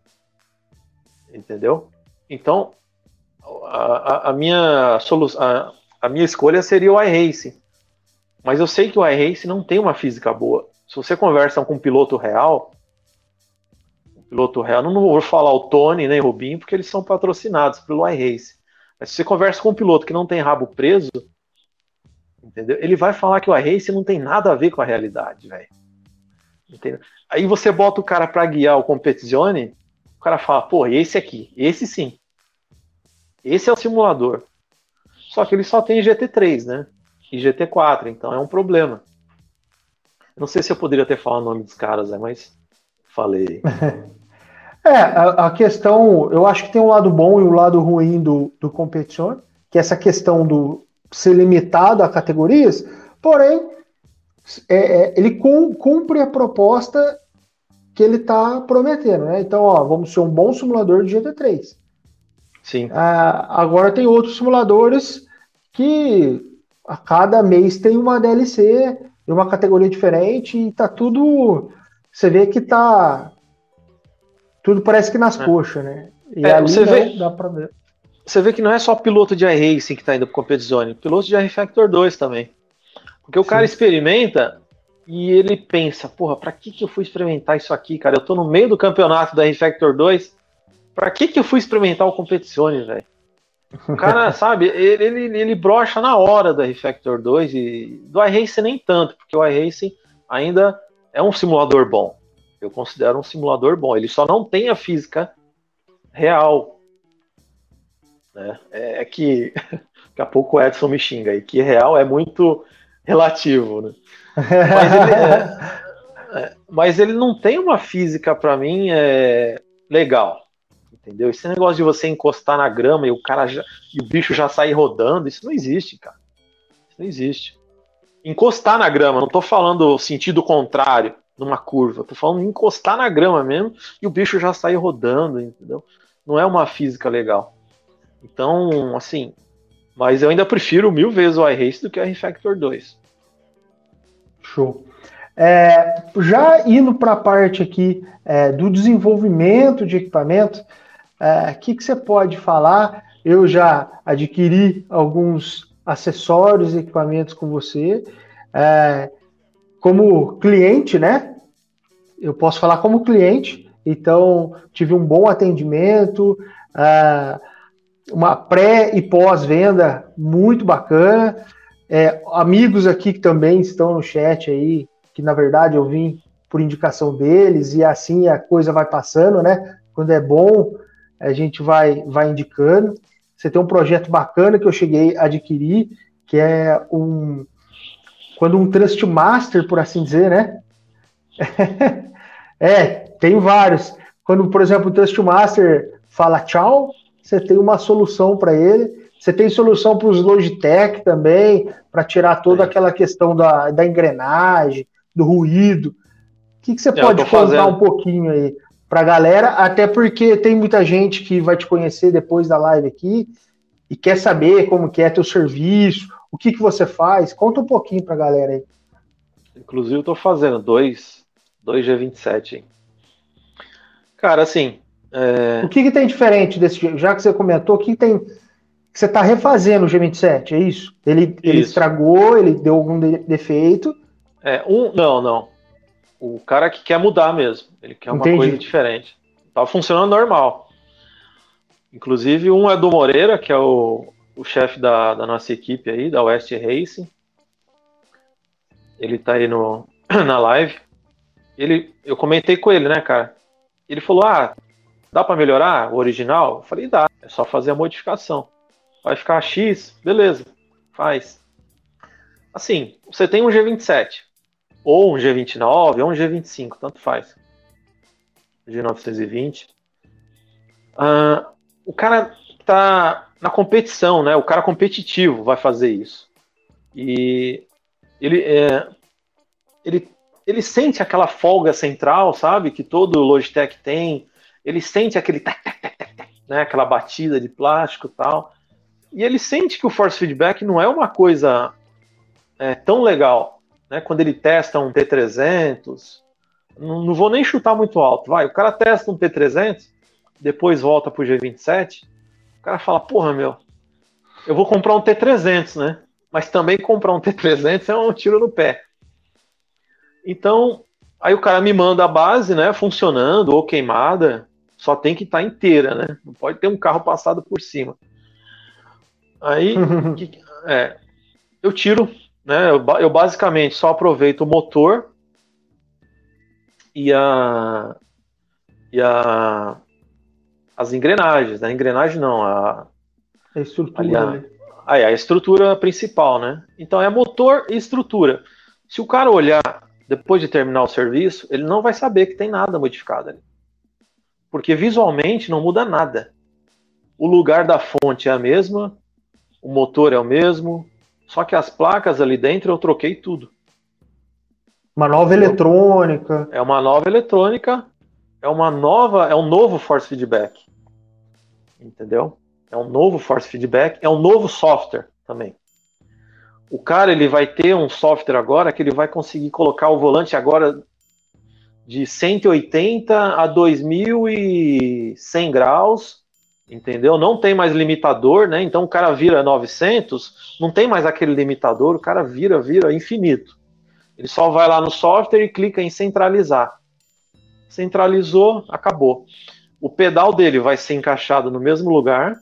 Entendeu? Então, a, a, minha solução, a, a, minha escolha seria o iRacing. Mas eu sei que o iRacing não tem uma física boa. Se você conversa com um piloto real, um piloto real, não vou falar o Tony nem o Rubinho, porque eles são patrocinados pelo iRacing. Mas se você conversa com um piloto que não tem rabo preso, Entendeu? Ele vai falar que o iRace não tem nada a ver com a realidade, velho. Aí você bota o cara para guiar o Competizione, o cara fala, pô, esse aqui, esse sim. Esse é o simulador. Só que ele só tem GT3, né? E GT4, então é um problema. Não sei se eu poderia ter falado o nome dos caras, né? mas falei. É, a, a, questão, eu acho que tem um lado bom e um lado ruim do, do Competizione, que é essa questão do, ser limitado a categorias, porém, é, é, ele cumpre a proposta que ele está prometendo, né? Então, ó, vamos ser um bom simulador de GT3. Sim. Ah, agora tem outros simuladores que a cada mês tem uma DLC e uma categoria diferente e tá tudo. Você vê que tá. Tudo parece que nas é. coxas, né? E é, você vê, dá pra ver você vê que não é só piloto de iRacing que está indo para Competizione, piloto de R-Factor 2 também. Porque o Sim. cara experimenta e ele pensa, porra, para que, que eu fui experimentar isso aqui, cara? Eu tô no meio do campeonato da R-Factor 2, para que, que eu fui experimentar o Competizione, velho? O cara, sabe, ele, ele, ele brocha na hora do R-Factor 2 e do iRacing nem tanto, porque o iRacing ainda é um simulador bom. Eu considero um simulador bom. Ele só não tem a física real né? É, é que daqui a pouco o Edson me xinga aí, que real é muito relativo. Né? Mas, ele, é, é, mas ele não tem uma física para mim é, legal. Entendeu? Esse negócio de você encostar na grama e o cara já, e o bicho já sair rodando, isso não existe, cara. Isso não existe. Encostar na grama, não tô falando sentido contrário numa curva, tô falando encostar na grama mesmo e o bicho já sair rodando, entendeu? Não é uma física legal. Então, assim, mas eu ainda prefiro mil vezes o iRace do que o R-Factor 2. Show. É, já indo para a parte aqui é, do desenvolvimento de equipamento, o é, que, que você pode falar? Eu já adquiri alguns acessórios equipamentos com você. É, como cliente, né? Eu posso falar como cliente, então tive um bom atendimento. Uh, uma pré e pós-venda muito bacana. É, amigos aqui que também estão no chat aí, que na verdade eu vim por indicação deles, e assim a coisa vai passando, né? Quando é bom, a gente vai, vai indicando. Você tem um projeto bacana que eu cheguei a adquirir, que é um. Quando um Trust Master, por assim dizer, né? é, tem vários. Quando, por exemplo, o Trust Master fala tchau, você tem uma solução para ele. Você tem solução para os Logitech também, para tirar toda aquela questão da, da engrenagem, do ruído. O que, que você é, pode contar um pouquinho aí? Para a galera, até porque tem muita gente que vai te conhecer depois da live aqui e quer saber como que é teu serviço, o que, que você faz. Conta um pouquinho para a galera aí. Inclusive, eu estou fazendo dois, dois G27. Hein? Cara, assim. É... O que, que tem diferente desse. Já que você comentou, o que, que tem. Que você está refazendo o G27, é isso? Ele, ele estragou, ele deu algum defeito. É, um. Não, não. O cara que quer mudar mesmo. Ele quer uma Entendi. coisa diferente. Tá funcionando normal. Inclusive, um é do Moreira, que é o, o chefe da, da nossa equipe aí, da West Racing. Ele tá aí no, na live. Ele, eu comentei com ele, né, cara? Ele falou: Ah, dá para melhorar o original? Eu falei: Dá, é só fazer a modificação. Vai ficar X, beleza, faz. Assim, você tem um G27, ou um G29, ou um G25, tanto faz. G920. Uh, o cara tá na competição, né? O cara competitivo vai fazer isso. E ele, é, ele, ele sente aquela folga central, sabe? Que todo Logitech tem. Ele sente aquele tac, tac, tac, tac, né? aquela batida de plástico e tal. E ele sente que o force feedback não é uma coisa é, tão legal. Né? Quando ele testa um T300, não, não vou nem chutar muito alto. Vai, o cara testa um T300, depois volta pro G27, o cara fala, porra, meu, eu vou comprar um T300, né? Mas também comprar um T300 é um tiro no pé. Então, aí o cara me manda a base, né, funcionando ou queimada, só tem que estar tá inteira, né? Não pode ter um carro passado por cima. Aí, que, é, eu tiro, né? Eu, eu, basicamente só aproveito o motor e a e a as engrenagens, né? Engrenagem não, a, a estrutura. A, aí, a estrutura principal, né? Então é motor e estrutura. Se o cara olhar depois de terminar o serviço, ele não vai saber que tem nada modificado ali. Porque visualmente não muda nada. O lugar da fonte é a mesma, o motor é o mesmo, só que as placas ali dentro eu troquei tudo. Uma nova eletrônica. É uma nova eletrônica, é uma nova, é um novo force feedback. Entendeu? É um novo force feedback, é um novo software também o cara ele vai ter um software agora que ele vai conseguir colocar o volante agora de 180 a 2100 graus, entendeu? Não tem mais limitador, né? Então o cara vira 900, não tem mais aquele limitador, o cara vira, vira infinito. Ele só vai lá no software e clica em centralizar. Centralizou, acabou. O pedal dele vai ser encaixado no mesmo lugar,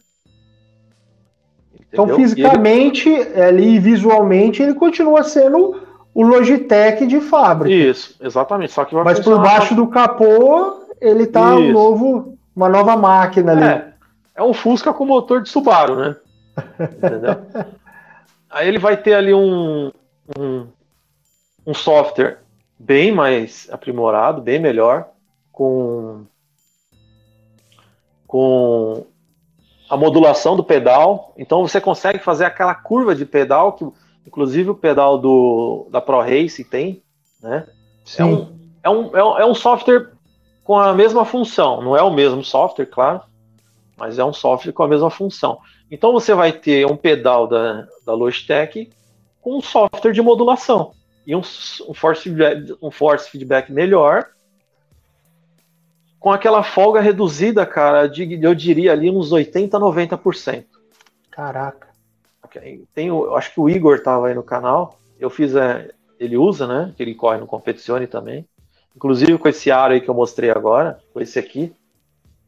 então, fisicamente, ele... ali visualmente, ele continua sendo o Logitech de fábrica. Isso, exatamente. Só que Mas por baixo do capô, ele tá um novo, uma nova máquina ali. É, um Fusca com motor de Subaru, né? Entendeu? Aí ele vai ter ali um, um, um software bem mais aprimorado, bem melhor, com com a modulação do pedal. Então você consegue fazer aquela curva de pedal que, inclusive, o pedal do, da Pro Race tem. Né? É, um, é, um, é, um, é um software com a mesma função. Não é o mesmo software, claro, mas é um software com a mesma função. Então você vai ter um pedal da, da Logitech com um software de modulação e um, um, force, feedback, um force feedback melhor com aquela folga reduzida, cara, de, eu diria ali uns 80, 90%. Caraca. Tem, eu acho que o Igor tava aí no canal. Eu fiz, é, ele usa, né? Que ele corre no Competizione também. Inclusive com esse aro aí que eu mostrei agora, com esse aqui.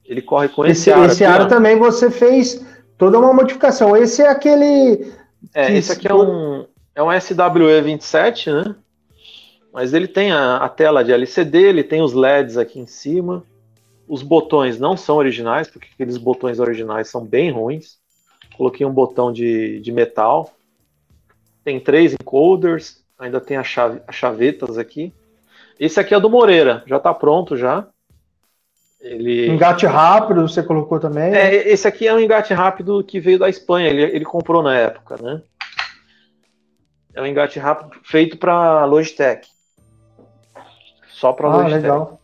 Ele corre com esse, esse aro. Esse aro também você fez toda uma modificação. Esse é aquele. É, esse aqui é um, é um SWE 27, né? Mas ele tem a, a tela de LCD, ele tem os LEDs aqui em cima. Os botões não são originais, porque aqueles botões originais são bem ruins. Coloquei um botão de, de metal. Tem três encoders, ainda tem a chave, as chavetas aqui. Esse aqui é do Moreira, já está pronto já. Ele... Engate rápido, você colocou também? É, esse aqui é um engate rápido que veio da Espanha, ele, ele comprou na época, né? É um engate rápido feito para Logitech. Só para ah, Logitech. Legal.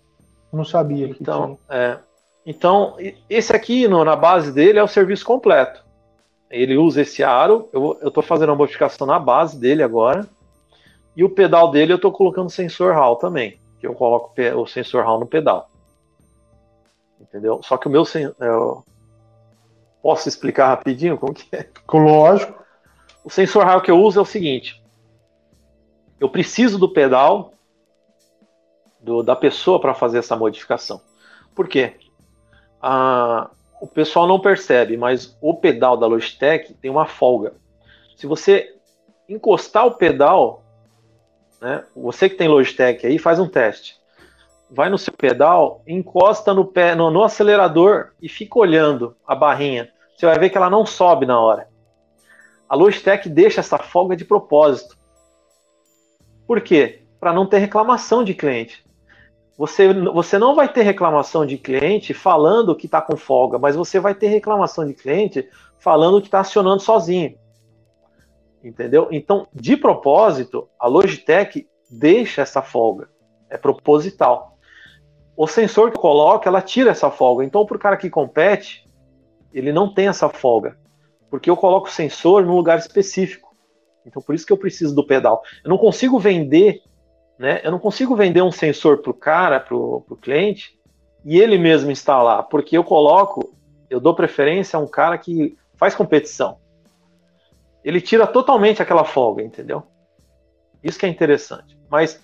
Não sabia. Então, é, então esse aqui no, na base dele é o serviço completo. Ele usa esse aro. Eu estou fazendo uma modificação na base dele agora. E o pedal dele eu estou colocando sensor Hall também. Que eu coloco o sensor Hall no pedal. Entendeu? Só que o meu. Eu posso explicar rapidinho como que é? Lógico. O sensor Hall que eu uso é o seguinte. Eu preciso do pedal do, da pessoa para fazer essa modificação. Por quê? Ah, o pessoal não percebe, mas o pedal da Logitech tem uma folga. Se você encostar o pedal, né, você que tem Logitech aí, faz um teste. Vai no seu pedal, encosta no, pé, no, no acelerador e fica olhando a barrinha. Você vai ver que ela não sobe na hora. A Logitech deixa essa folga de propósito. Por quê? Para não ter reclamação de cliente. Você, você não vai ter reclamação de cliente falando que está com folga, mas você vai ter reclamação de cliente falando que está acionando sozinho. Entendeu? Então, de propósito, a Logitech deixa essa folga. É proposital. O sensor que coloca, ela tira essa folga. Então, para o cara que compete, ele não tem essa folga. Porque eu coloco o sensor num lugar específico. Então, por isso que eu preciso do pedal. Eu não consigo vender né? Eu não consigo vender um sensor para o cara, para o cliente, e ele mesmo instalar, porque eu coloco, eu dou preferência a um cara que faz competição. Ele tira totalmente aquela folga, entendeu? Isso que é interessante. Mas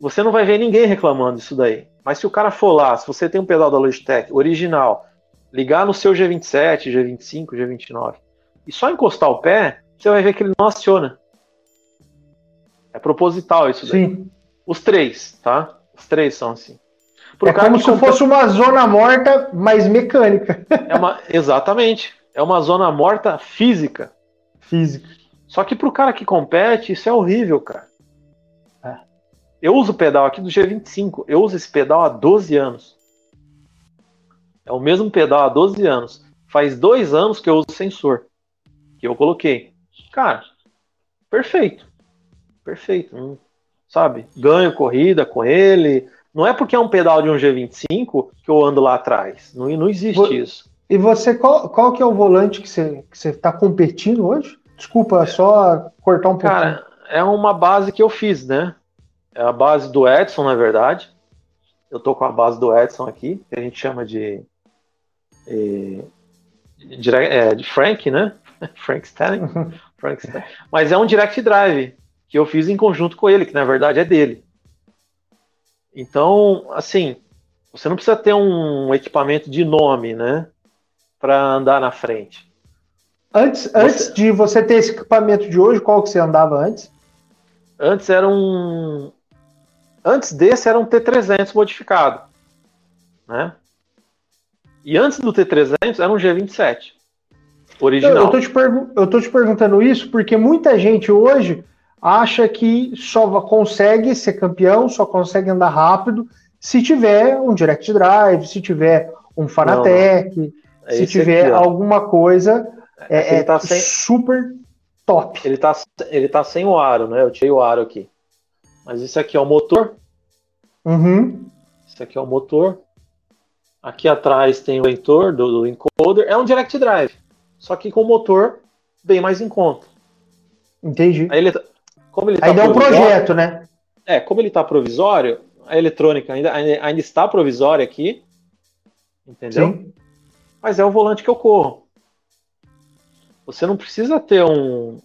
você não vai ver ninguém reclamando disso daí. Mas se o cara for lá, se você tem um pedal da Logitech original, ligar no seu G27, G25, G29 e só encostar o pé, você vai ver que ele não aciona. É proposital isso daí. Sim. Os três, tá? Os três são assim. É como se fosse uma zona morta, mas mecânica. É uma, exatamente. É uma zona morta física. Física. Só que pro cara que compete, isso é horrível, cara. É. Eu uso o pedal aqui do G25. Eu uso esse pedal há 12 anos. É o mesmo pedal há 12 anos. Faz dois anos que eu uso o sensor. Que eu coloquei. Cara, perfeito. Perfeito. Não sabe? Ganho corrida com ele. Não é porque é um pedal de um G25 que eu ando lá atrás. Não, não existe isso. E você, qual, qual que é o volante que você está competindo hoje? Desculpa, só cortar um pouco. Cara, é uma base que eu fiz, né? É a base do Edson, na verdade. Eu tô com a base do Edson aqui, que a gente chama de. de, de, é, de Frank, né? Frank Stanley. Frank Stanley. Mas é um direct drive que eu fiz em conjunto com ele, que na verdade é dele. Então, assim, você não precisa ter um equipamento de nome, né, para andar na frente. Antes, você... antes de você ter esse equipamento de hoje, qual que você andava antes? Antes era um antes desse era um T300 modificado, né? E antes do T300 era um G27 original. Eu, eu, tô te eu tô te perguntando isso porque muita gente hoje acha que só consegue ser campeão, só consegue andar rápido se tiver um Direct Drive, se tiver um Fanatec, não, não. É se tiver aqui, alguma coisa é, é tá sem... super top. Ele tá, ele tá sem o aro, né? Eu tirei o aro aqui. Mas isso aqui é o motor. Uhum. Isso aqui é o motor. Aqui atrás tem o leitor do, do encoder. É um Direct Drive, só que com motor bem mais em conta. Entendi. Aí ele, como ele tá ainda é um projeto, né? É, como ele está provisório, a eletrônica ainda, ainda está provisória aqui, entendeu? Sim. Mas é o volante que eu corro. Você não precisa ter um.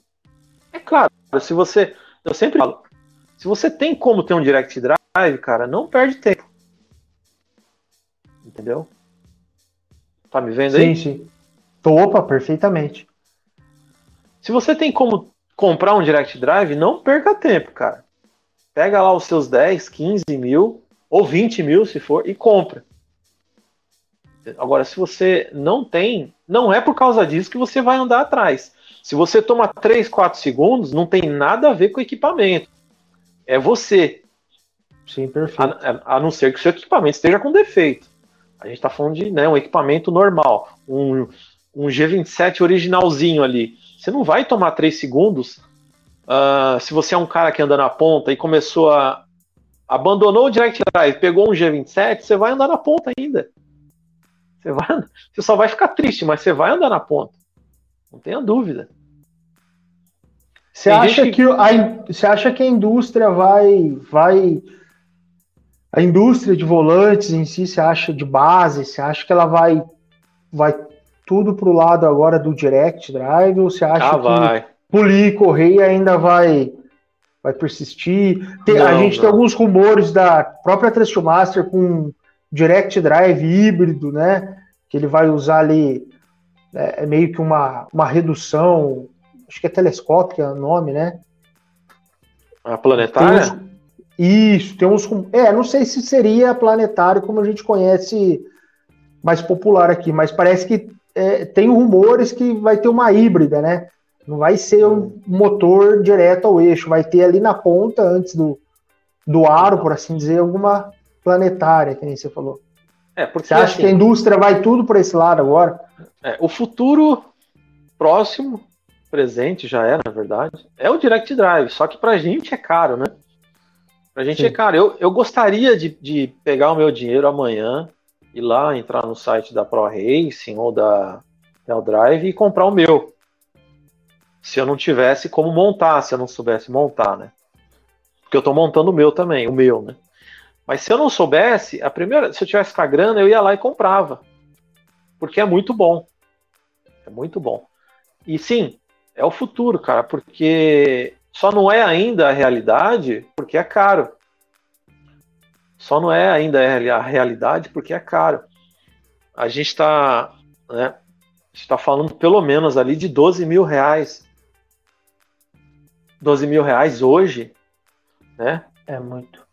É claro, se você. Eu sempre falo, se você tem como ter um direct drive, cara, não perde tempo. Entendeu? Tá me vendo sim, aí? Sim, sim. Opa, perfeitamente. Se você tem como comprar um Direct Drive, não perca tempo, cara. Pega lá os seus 10, 15 mil, ou 20 mil se for, e compra. Agora, se você não tem, não é por causa disso que você vai andar atrás. Se você toma 3, 4 segundos, não tem nada a ver com o equipamento. É você. Sim, perfeito. A, a não ser que o seu equipamento esteja com defeito. A gente está falando de né, um equipamento normal. Um, um G27 originalzinho ali. Você não vai tomar 3 segundos uh, se você é um cara que anda na ponta e começou a, abandonou o Direct Drive, pegou um G27, você vai andar na ponta ainda. Você, vai, você só vai ficar triste, mas você vai andar na ponta. Não tenha dúvida. Você acha que... que, a, você acha que a indústria vai, vai. A indústria de volantes em si, você acha de base, você acha que ela vai, vai tudo pro lado agora do Direct Drive, ou você acha ah, que vai. polir e correia ainda vai, vai persistir? Tem, não, a gente não. tem alguns rumores da própria Trustmaster com Direct Drive híbrido, né? Que ele vai usar ali é, é meio que uma, uma redução acho que é telescópica o nome, né? A planetária? Tem uns, isso, tem uns. É, não sei se seria planetário como a gente conhece mais popular aqui, mas parece que é, tem rumores que vai ter uma híbrida, né? Não vai ser um motor direto ao eixo, vai ter ali na ponta, antes do, do aro, por assim dizer, alguma planetária, que nem você falou. É, porque, você acha assim, que a indústria vai tudo para esse lado agora? É, o futuro próximo presente já é, na verdade, é o Direct Drive, só que pra gente é caro, né? Pra gente é Sim. é caro. Eu, eu gostaria de, de pegar o meu dinheiro amanhã, ir lá, entrar no site da Pro Racing ou da Real Drive e comprar o meu. Se eu não tivesse como montar, se eu não soubesse montar, né? Porque eu tô montando o meu também, o meu, né? Mas se eu não soubesse, a primeira, se eu tivesse com a grana, eu ia lá e comprava. Porque é muito bom. É muito bom. E sim, é o futuro, cara, porque só não é ainda a realidade porque é caro. Só não é ainda a realidade porque é caro. A gente está né, está falando pelo menos ali de 12 mil reais. 12 mil reais hoje, né? É muito.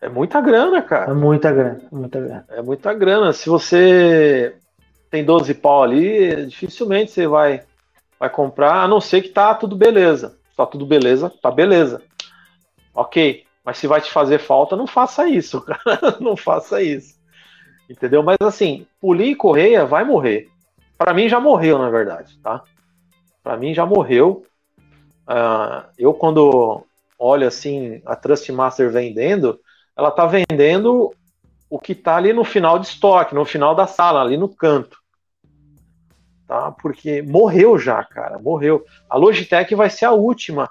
É muita grana, cara. É muita grana, muita grana. É muita grana. Se você tem 12 pau ali, dificilmente você vai vai comprar, a não ser que tá tudo beleza. Tá tudo beleza, tá beleza. Ok, mas se vai te fazer falta, não faça isso, cara. não faça isso. Entendeu? Mas assim, Pulim e Correia vai morrer. Para mim já morreu, na verdade, tá? Para mim já morreu. Uh, eu quando olho assim a Trustmaster vendendo, ela tá vendendo o que tá ali no final de estoque, no final da sala, ali no canto tá? Porque morreu já, cara, morreu. A Logitech vai ser a última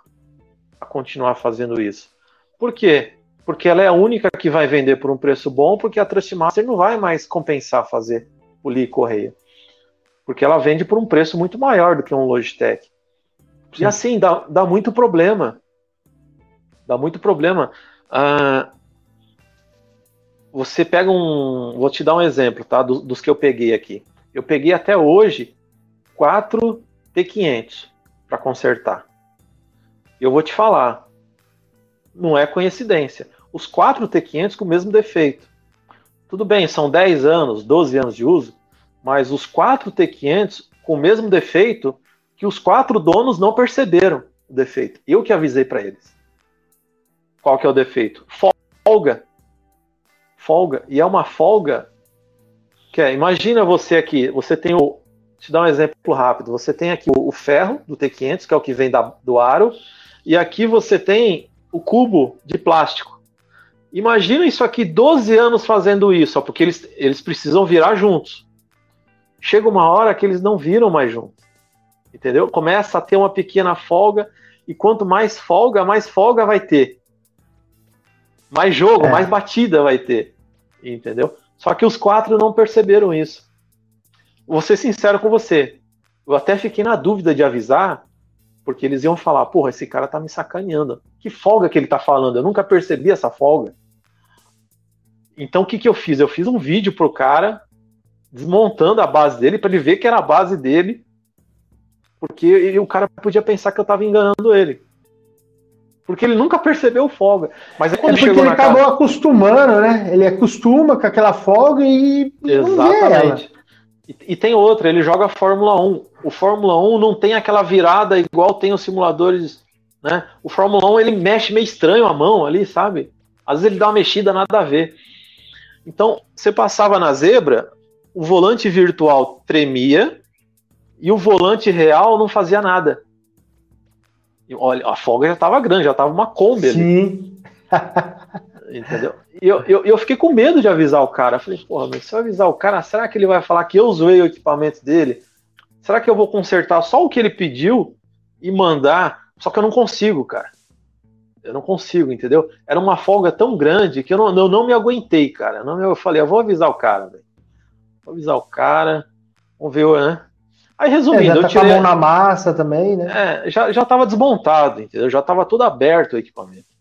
a continuar fazendo isso. Por quê? Porque ela é a única que vai vender por um preço bom, porque a Trustmaster não vai mais compensar fazer polir correia. Porque ela vende por um preço muito maior do que um Logitech. Sim. E assim, dá, dá muito problema. Dá muito problema. Ah, você pega um. Vou te dar um exemplo, tá? dos, dos que eu peguei aqui. Eu peguei até hoje quatro T500 para consertar. Eu vou te falar, não é coincidência. Os quatro T500 com o mesmo defeito. Tudo bem, são 10 anos, 12 anos de uso, mas os quatro T500 com o mesmo defeito que os quatro donos não perceberam o defeito. Eu que avisei para eles. Qual que é o defeito? Folga. Folga. E é uma folga que é, imagina você aqui, você tem o, te dar um exemplo rápido. Você tem aqui o, ferro do T500, que é o que vem da, do aro, e aqui você tem o cubo de plástico. Imagina isso aqui 12 anos fazendo isso, ó, porque eles, eles precisam virar juntos. Chega uma hora que eles não viram mais juntos. Entendeu? Começa a ter uma pequena folga, e quanto mais folga, mais folga vai ter. Mais jogo, é. mais batida vai ter. Entendeu? Só que os quatro não perceberam isso vou ser sincero com você. Eu até fiquei na dúvida de avisar, porque eles iam falar, porra, esse cara tá me sacaneando. Que folga que ele tá falando? Eu nunca percebi essa folga. Então o que, que eu fiz? Eu fiz um vídeo pro cara desmontando a base dele para ele ver que era a base dele, porque o cara podia pensar que eu tava enganando ele. Porque ele nunca percebeu folga. Mas é quando é porque ele acabou casa... acostumando, né? Ele acostuma com aquela folga e. Exatamente. E, e, tem outra, ele joga Fórmula 1. O Fórmula 1 não tem aquela virada igual tem os simuladores, né? O Fórmula 1 ele mexe meio estranho a mão ali, sabe? Às vezes ele dá uma mexida nada a ver. Então, você passava na zebra, o volante virtual tremia e o volante real não fazia nada. E, olha, a folga já estava grande, já estava uma Kombi Sim. Entendeu? E eu, eu, eu, fiquei com medo de avisar o cara. Eu falei, porra, mas se eu avisar o cara, será que ele vai falar que eu zoei o equipamento dele? Será que eu vou consertar só o que ele pediu e mandar? Só que eu não consigo, cara. Eu não consigo, entendeu? Era uma folga tão grande que eu não, eu não me aguentei, cara. Eu, não, eu falei, eu vou avisar o cara, velho. Vou avisar o cara. Vamos ver, né? Aí, resumindo, é, tá eu tirei... com a mão na massa também, né? É, já, já tava desmontado, entendeu? Já tava tudo aberto o equipamento.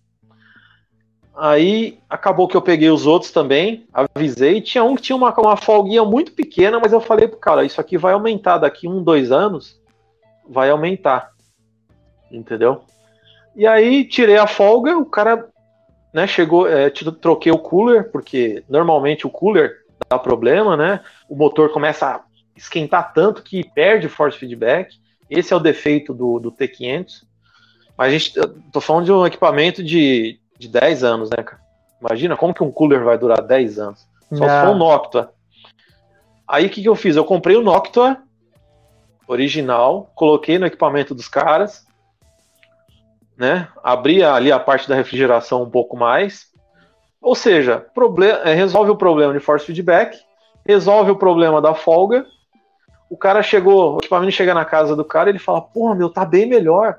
Aí acabou que eu peguei os outros também, avisei. Tinha um que tinha uma, uma folguinha muito pequena, mas eu falei pro cara, isso aqui vai aumentar daqui um, dois anos, vai aumentar. Entendeu? E aí tirei a folga, o cara né, chegou, é, troquei o cooler, porque normalmente o cooler dá problema, né? O motor começa a esquentar tanto que perde force feedback. Esse é o defeito do, do T500. Mas a gente, tô falando de um equipamento de, de 10 anos, né, cara? Imagina como que um cooler vai durar 10 anos. Só se for um Noctua. Aí o que, que eu fiz? Eu comprei o Noctua original, coloquei no equipamento dos caras, né? Abri ali a parte da refrigeração um pouco mais. Ou seja, é, resolve o problema de force feedback, resolve o problema da folga. O cara chegou, o equipamento chega na casa do cara, ele fala: "Porra, meu, tá bem melhor.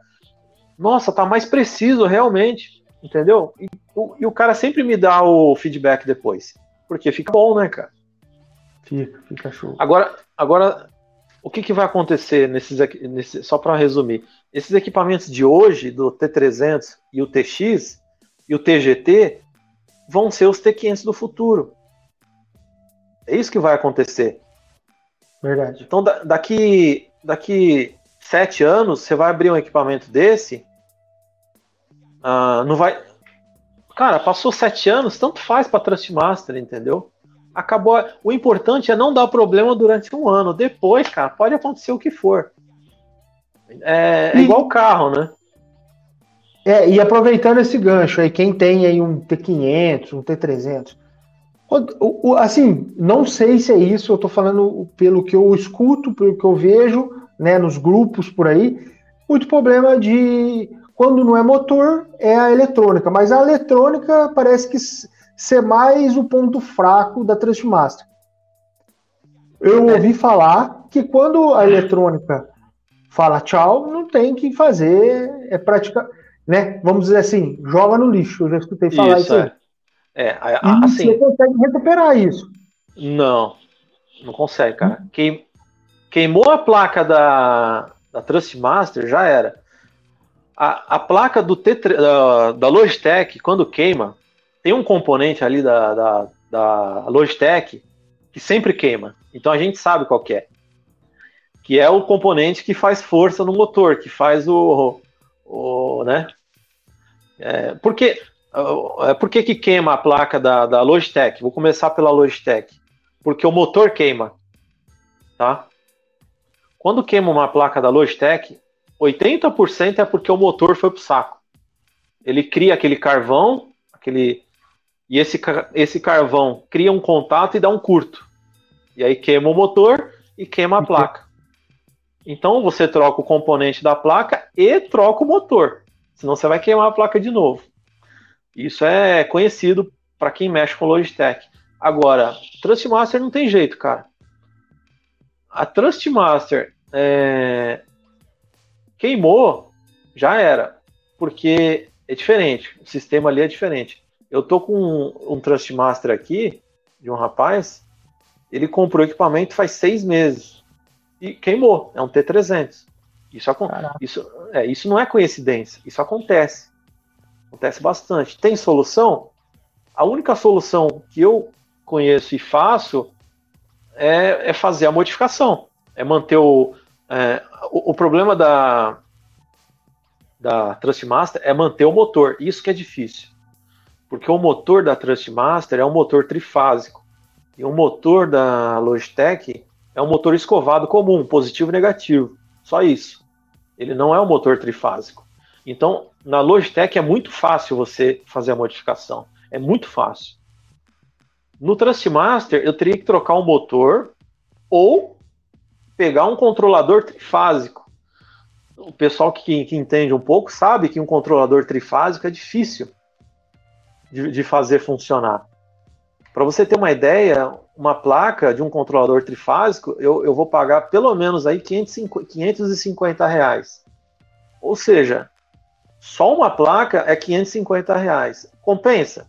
Nossa, tá mais preciso realmente." Entendeu? E o, e o cara sempre me dá o feedback depois. Porque fica bom, né, cara? Fica, fica show. Agora, agora o que, que vai acontecer nesses, nesse, só para resumir, esses equipamentos de hoje, do T300 e o TX e o TGT, vão ser os T500 do futuro. É isso que vai acontecer. Verdade. Então, daqui, daqui sete anos, você vai abrir um equipamento desse, Uh, não vai. Cara, passou sete anos, tanto faz para Trustmaster, entendeu? Acabou. O importante é não dar problema durante um ano. Depois, cara, pode acontecer o que for. É, é igual carro, né? É, e aproveitando esse gancho aí, quem tem aí um T500, um T300, o, o, assim, não sei se é isso, eu tô falando pelo que eu escuto, pelo que eu vejo, né, nos grupos por aí, muito problema de quando não é motor, é a eletrônica. Mas a eletrônica parece que ser mais o ponto fraco da Trustmaster. Eu ouvi falar que quando a eletrônica fala tchau, não tem que fazer, é prática, né? Vamos dizer assim, joga no lixo. Eu já escutei falar isso, isso. É, é assim. Você consegue recuperar isso? Não, não consegue, cara. Queim, queimou a placa da, da Trustmaster, já era a, a placa do T, da, da Logitech, quando queima, tem um componente ali da, da, da Logitech que sempre queima. Então a gente sabe qual que é. Que é o componente que faz força no motor, que faz o. o né? É, por que, é, por que, que queima a placa da, da Logitech? Vou começar pela Logitech. Porque o motor queima. Tá? Quando queima uma placa da Logitech, 80% é porque o motor foi pro saco. Ele cria aquele carvão, aquele e esse, esse carvão cria um contato e dá um curto. E aí queima o motor e queima a placa. Então você troca o componente da placa e troca o motor. Senão você vai queimar a placa de novo. Isso é conhecido para quem mexe com Logitech. Agora, Trustmaster não tem jeito, cara. A Trustmaster é, Queimou, já era. Porque é diferente. O sistema ali é diferente. Eu tô com um, um Trustmaster aqui, de um rapaz, ele comprou equipamento faz seis meses. E queimou. É um T300. Isso, isso, é, isso não é coincidência. Isso acontece. Acontece bastante. Tem solução? A única solução que eu conheço e faço é, é fazer a modificação. É manter o, é, o, o, problema da, da Trustmaster é manter o motor. Isso que é difícil. Porque o motor da Trustmaster é um motor trifásico. E o motor da Logitech é um motor escovado comum, positivo e negativo. Só isso. Ele não é um motor trifásico. Então, na Logitech é muito fácil você fazer a modificação. É muito fácil. No Trustmaster, eu teria que trocar um motor ou pegar um controlador trifásico. O pessoal que, que entende um pouco sabe que um controlador trifásico é difícil de, de fazer funcionar. Para você ter uma ideia, uma placa de um controlador trifásico, eu, eu vou pagar pelo menos aí 550, 550 reais. Ou seja, só uma placa é 550 reais. Compensa?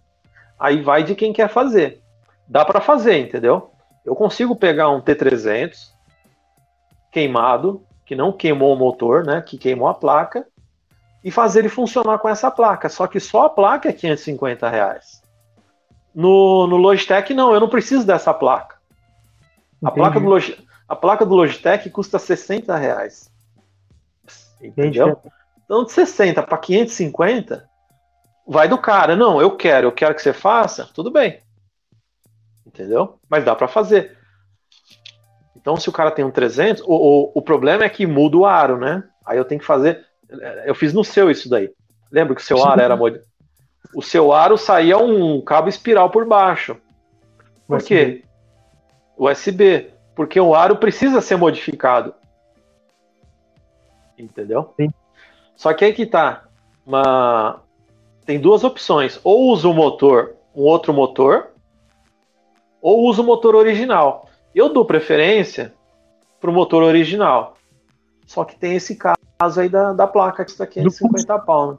Aí vai de quem quer fazer. Dá para fazer, entendeu? Eu consigo pegar um T300 queimado, que não queimou o motor, né? Que queimou a placa, e fazer ele funcionar com essa placa. Só que só a placa é 550 reais. No, no Logitech, não, eu não preciso dessa placa. A placa, do Log, a placa do Logitech custa 60 reais. Entendeu? Entendi. Então, de 60 para 550, vai do cara. Não, eu quero, eu quero que você faça, tudo bem. Entendeu? Mas dá para fazer. Então, se o cara tem um 300, o, o, o problema é que muda o aro, né? Aí eu tenho que fazer. Eu fiz no seu isso daí. Lembra que o seu aro era. O seu aro saía um cabo espiral por baixo. Por USB. quê? USB. Porque o aro precisa ser modificado. Entendeu? Sim. Só que aí que tá. Uma... Tem duas opções. Ou usa o motor, um outro motor, ou usa o motor original. Eu dou preferência para o motor original. Só que tem esse caso aí da, da placa que está 550 pau. Né?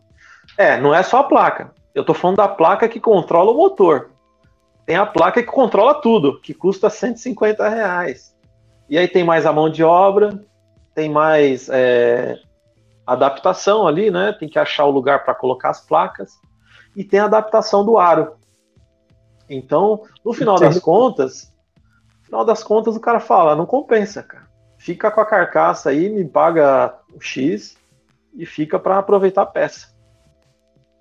É, não é só a placa. Eu estou falando da placa que controla o motor. Tem a placa que controla tudo, que custa 150 reais. E aí tem mais a mão de obra, tem mais é, adaptação ali, né? Tem que achar o lugar para colocar as placas e tem a adaptação do aro. Então, no final das contas, final das contas o cara fala, não compensa, cara. Fica com a carcaça aí, me paga o X e fica para aproveitar a peça.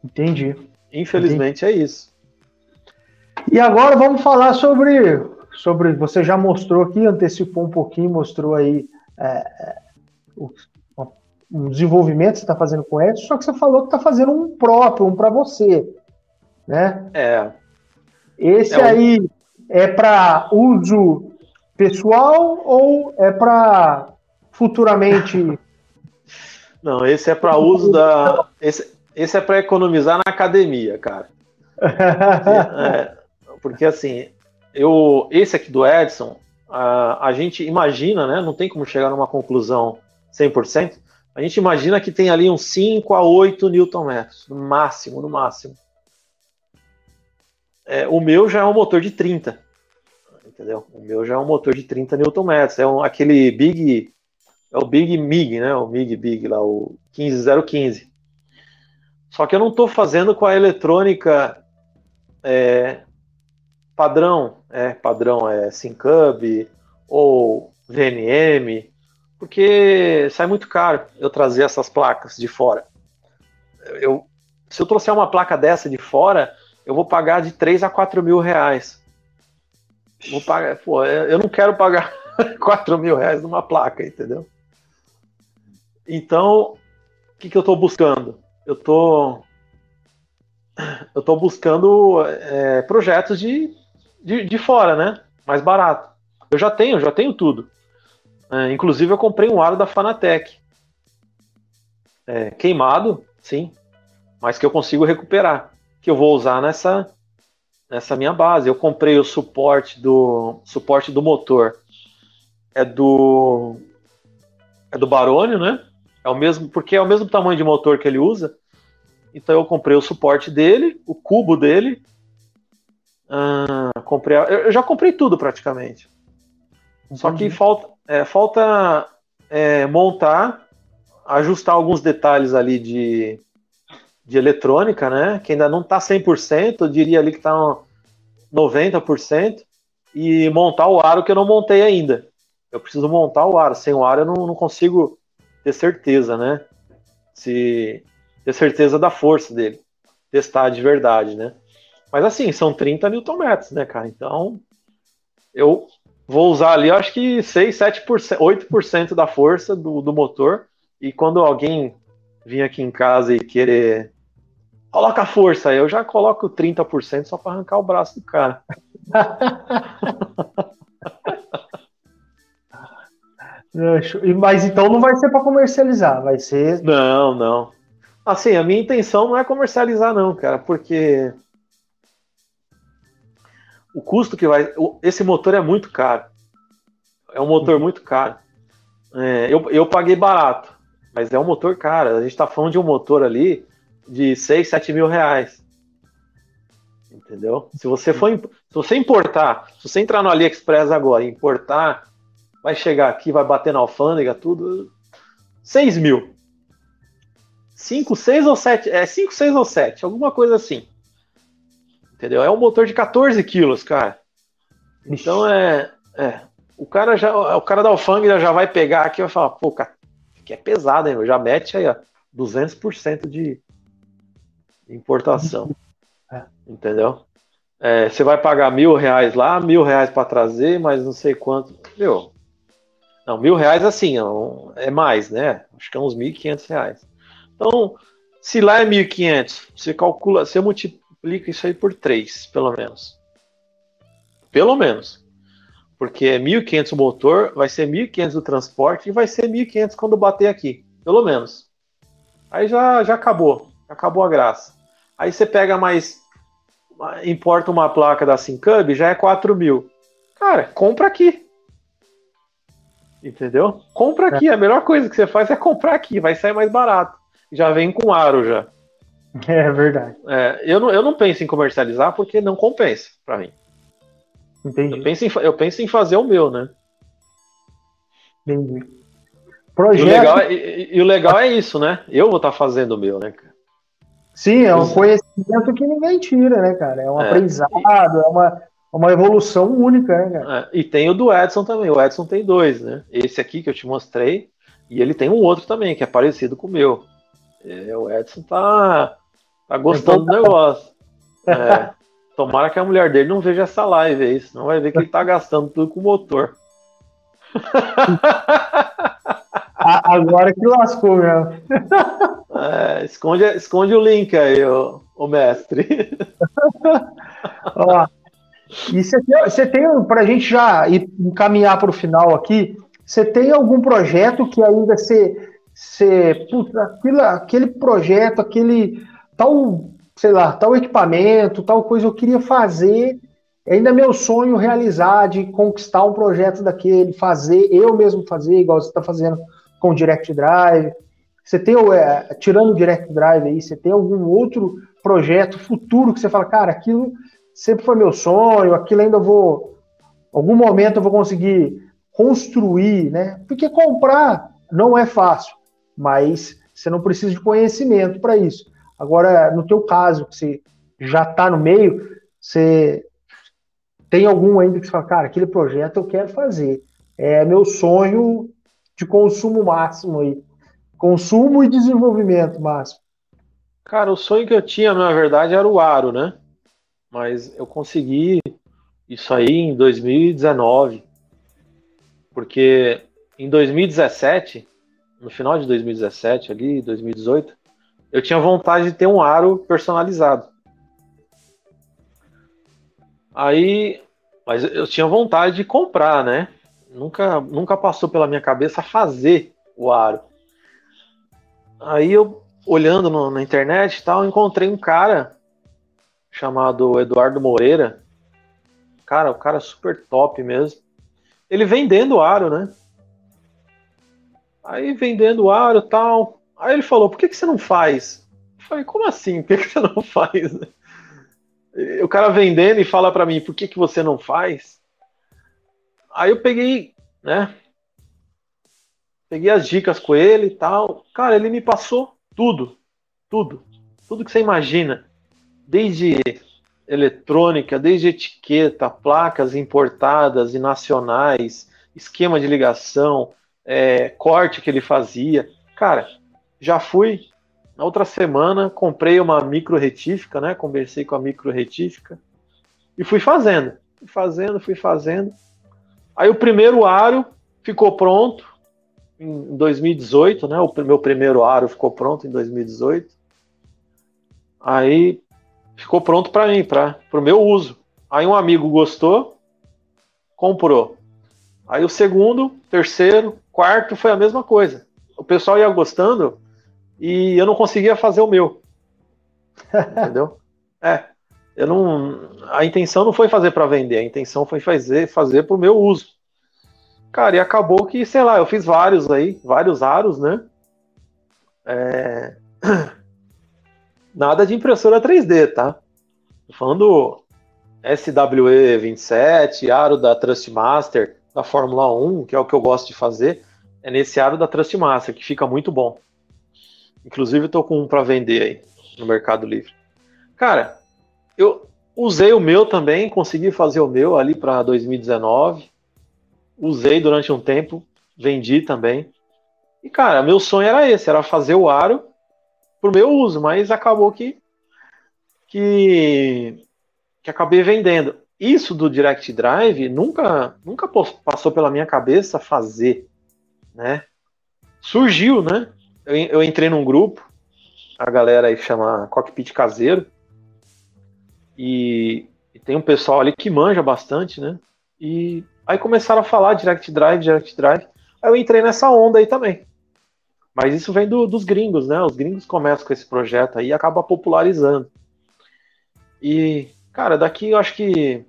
Entendi. Infelizmente Entendi. é isso. E agora vamos falar sobre sobre você já mostrou aqui, antecipou um pouquinho, mostrou aí é, é o, um desenvolvimento que você está fazendo com Edson, só que você falou que está fazendo um próprio, um para você, né? É. Esse é aí um... é para uso pessoal ou é para futuramente? Não, esse é para uso da. Esse, esse é para economizar na academia, cara. é, porque assim, eu, esse aqui do Edson, a, a gente imagina, né? Não tem como chegar numa conclusão 100%, a gente imagina que tem ali uns 5 a 8 Nm, no máximo, no máximo. É, o meu já é um motor de 30. Entendeu? O meu já é um motor de 30 Nm. É um, aquele Big. É o Big MIG, né? O MIG Big lá, o 15015. Só que eu não estou fazendo com a eletrônica é, padrão, é, padrão é Syncub ou VNM porque sai muito caro eu trazer essas placas de fora. Eu, se eu trouxer uma placa dessa de fora, eu vou pagar de 3 a 4 mil reais. Vou pagar, pô, eu não quero pagar 4 mil reais numa placa, entendeu? Então, o que, que eu estou buscando? Eu tô, eu tô buscando é, projetos de, de, de fora, né? Mais barato. Eu já tenho, já tenho tudo. É, inclusive, eu comprei um aro da Fanatec. É, queimado, sim, mas que eu consigo recuperar. Que eu vou usar nessa, nessa minha base. Eu comprei o suporte do suporte do motor. É do é do Barônio, né? É o mesmo, porque é o mesmo tamanho de motor que ele usa. Então eu comprei o suporte dele, o cubo dele. Ah, comprei, eu já comprei tudo praticamente. Entendi. Só que falta, é, falta é, montar, ajustar alguns detalhes ali de, de eletrônica, né? Que ainda não está 100%, eu diria ali que está 90%, e montar o aro que eu não montei ainda. Eu preciso montar o aro. Sem o aro eu não, não consigo ter certeza, né? Se ter certeza da força dele, testar de verdade, né? Mas assim, são 30 Nm, né, cara? Então, eu vou usar ali, acho que 6, 7%, 8% da força do, do motor. E quando alguém vir aqui em casa e querer. Coloca a força, eu já coloco 30% só para arrancar o braço do cara. Mas então não vai ser para comercializar, vai ser. Não, não. Assim, a minha intenção não é comercializar, não, cara, porque o custo que vai. Esse motor é muito caro. É um motor muito caro. É, eu, eu paguei barato, mas é um motor caro. A gente está falando de um motor ali de 6, 7 mil reais. Entendeu? Se você for se você importar, se você entrar no AliExpress agora e importar, vai chegar aqui, vai bater na alfândega, tudo. 6 mil. 5, 6 ou 7. É 5, 6 ou 7, alguma coisa assim. Entendeu? É um motor de 14 quilos, cara. Então é, é. O cara já. O cara da alfândega já vai pegar aqui e vai falar, pô, cara, que é pesado, hein? Já mete aí, ó, 200% de importação. É. Entendeu? É, você vai pagar mil reais lá, mil reais para trazer, mas não sei quanto. Meu, não, mil reais assim, é mais, né? Acho que é uns mil e quinhentos reais. Então, se lá é mil e quinhentos, você calcula, você multiplica isso aí por três, pelo menos. Pelo menos. Porque é 1.500 o motor, vai ser 1.500 o transporte e vai ser 1.500 quando bater aqui. Pelo menos. Aí já, já acabou. Acabou a graça. Aí você pega mais. Importa uma placa da Syncub, já é 4 mil. Cara, compra aqui. Entendeu? Compra aqui. É. A melhor coisa que você faz é comprar aqui. Vai sair mais barato. Já vem com aro já. É verdade. É, eu, não, eu não penso em comercializar porque não compensa para mim. Entendi. Eu penso, em, eu penso em fazer o meu, né? Entendi. Projeto... E, o legal é, e, e o legal é isso, né? Eu vou estar tá fazendo o meu, né? Sim, é um conhecimento que ninguém tira, né, cara? É um é, aprendizado, é uma, uma evolução única, né, cara? É, e tem o do Edson também. O Edson tem dois, né? Esse aqui que eu te mostrei, e ele tem um outro também, que é parecido com o meu. É, o Edson tá, tá gostando do negócio. É, tomara que a mulher dele não veja essa live aí, senão vai ver que ele tá gastando tudo com o motor. Agora que lascou mesmo. É, esconde, esconde o link aí, o, mestre. Ó, e você tem, tem para a gente já encaminhar para o final aqui, você tem algum projeto que ainda você, você puta, aquele, aquele projeto, aquele tal, sei lá, tal equipamento, tal coisa eu queria fazer, ainda é meu sonho realizar de conquistar um projeto daquele, fazer, eu mesmo fazer, igual você está fazendo com Direct Drive. Você tem, é, tirando o Direct Drive aí, você tem algum outro projeto futuro que você fala, cara, aquilo sempre foi meu sonho, aquilo ainda vou, algum momento eu vou conseguir construir, né? Porque comprar não é fácil, mas você não precisa de conhecimento para isso. Agora, no teu caso, que você já está no meio, você tem algum ainda que você fala, cara, aquele projeto eu quero fazer. É meu sonho de consumo máximo aí. Consumo e desenvolvimento máximo. Cara, o sonho que eu tinha, na verdade, era o Aro, né? Mas eu consegui isso aí em 2019. Porque em 2017, no final de 2017, ali, 2018, eu tinha vontade de ter um aro personalizado. Aí, mas eu tinha vontade de comprar, né? Nunca, nunca passou pela minha cabeça fazer o aro. Aí eu, olhando no, na internet e tal, encontrei um cara chamado Eduardo Moreira. Cara, o cara é super top mesmo. Ele vendendo aro, né? Aí vendendo aro e tal. Aí ele falou, por que, que você não faz? Eu falei, como assim? Por que, que você não faz? O cara vendendo e fala para mim, por que, que você não faz? Aí eu peguei, né? Peguei as dicas com ele e tal. Cara, ele me passou tudo. Tudo. Tudo que você imagina. Desde eletrônica, desde etiqueta, placas importadas e nacionais, esquema de ligação, é, corte que ele fazia. Cara, já fui. Na outra semana, comprei uma micro retífica, né? Conversei com a micro retífica e fui fazendo. Fui fazendo, fui fazendo. Aí o primeiro aro ficou pronto em 2018, né? O meu primeiro aro ficou pronto em 2018. Aí ficou pronto para mim, para o meu uso. Aí um amigo gostou, comprou. Aí o segundo, terceiro, quarto foi a mesma coisa. O pessoal ia gostando e eu não conseguia fazer o meu. Entendeu? É. eu não, a intenção não foi fazer para vender, a intenção foi fazer fazer para o meu uso. Cara, e acabou que, sei lá, eu fiz vários aí, vários aros, né? É... Nada de impressora 3D, tá? Tô falando SWE 27, aro da Trustmaster, da Fórmula 1, que é o que eu gosto de fazer, é nesse aro da Trustmaster, que fica muito bom. Inclusive, estou com um para vender aí no Mercado Livre. Cara, eu usei o meu também, consegui fazer o meu ali para 2019. Usei durante um tempo, vendi também. E, cara, meu sonho era esse, era fazer o aro pro meu uso, mas acabou que que, que acabei vendendo. Isso do Direct Drive nunca nunca passou pela minha cabeça fazer, né? Surgiu, né? Eu, eu entrei num grupo, a galera aí chama Cockpit Caseiro, e, e tem um pessoal ali que manja bastante, né? E aí começaram a falar Direct Drive, Direct Drive. Aí eu entrei nessa onda aí também. Mas isso vem do, dos gringos, né? Os gringos começam com esse projeto aí e acaba popularizando. E, cara, daqui eu acho que.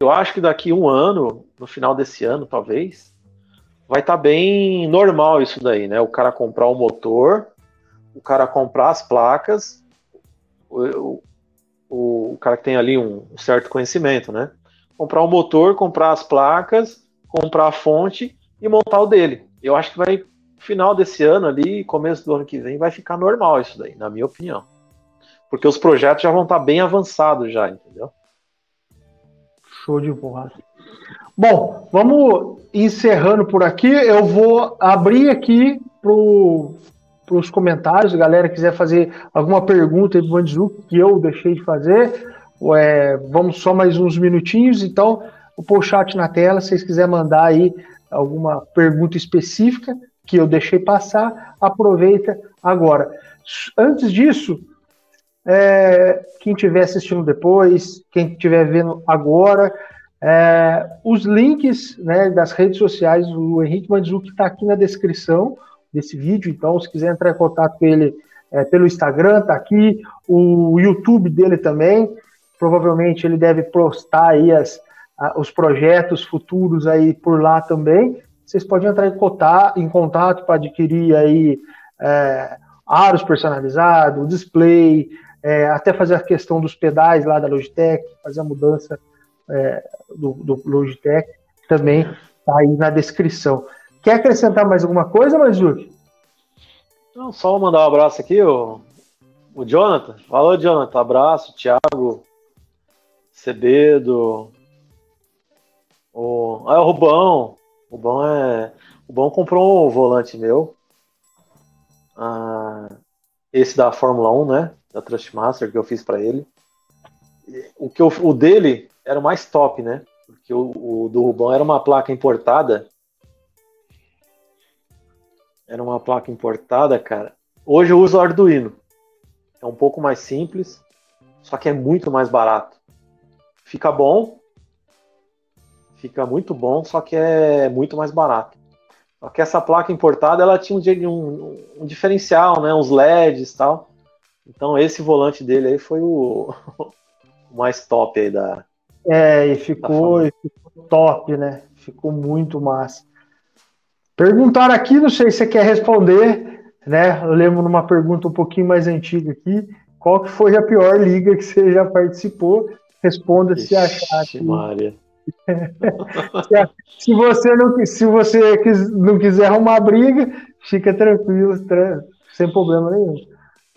Eu acho que daqui um ano, no final desse ano, talvez, vai estar tá bem normal isso daí, né? O cara comprar o motor, o cara comprar as placas, o, o, o cara que tem ali um, um certo conhecimento, né? Comprar o motor, comprar as placas, comprar a fonte e montar o dele. Eu acho que vai final desse ano ali, começo do ano que vem, vai ficar normal isso daí, na minha opinião. Porque os projetos já vão estar bem avançados já, entendeu? Show de bola. Bom, vamos encerrando por aqui. Eu vou abrir aqui para os comentários. A galera quiser fazer alguma pergunta aí para o que eu deixei de fazer. É, vamos só mais uns minutinhos. Então, vou pôr o chat na tela. Se vocês quiserem mandar aí alguma pergunta específica, que eu deixei passar, aproveita agora. Antes disso, é, quem estiver assistindo depois, quem estiver vendo agora, é, os links né, das redes sociais do Henrique Mandzuki está aqui na descrição desse vídeo, então se quiser entrar em contato com ele é, pelo Instagram, está aqui, o YouTube dele também, provavelmente ele deve postar aí as, a, os projetos futuros aí por lá também, vocês podem entrar em contato, em contato para adquirir aí é, aros personalizados, display, é, até fazer a questão dos pedais lá da Logitech, fazer a mudança é, do, do, Logitech, também está aí na descrição. Quer acrescentar mais alguma coisa, Mazuki? Não, só mandar um abraço aqui, o, o Jonathan. Falou, Jonathan. Abraço, Thiago, Cebedo, o, ah, o Rubão, o bom é. O bom comprou um volante meu. Ah, esse da Fórmula 1, né? Da Trustmaster que eu fiz para ele. O, que eu, o dele era o mais top, né? Porque o, o do Rubão era uma placa importada. Era uma placa importada, cara. Hoje eu uso o Arduino. É um pouco mais simples, só que é muito mais barato. Fica bom, fica muito bom, só que é muito mais barato. Só que essa placa importada ela tinha um, um, um diferencial, né? Uns LEDs e tal. Então esse volante dele aí foi o, o mais top aí da. É, e ficou, e ficou top, né? Ficou muito massa. Perguntaram aqui, não sei se você quer responder, né? Eu lembro numa pergunta um pouquinho mais antiga aqui. Qual que foi a pior liga que você já participou? Responda Ixi, se achar. Que... Maria. se você não se você não quiser arrumar briga, fica tranquilo, sem problema nenhum.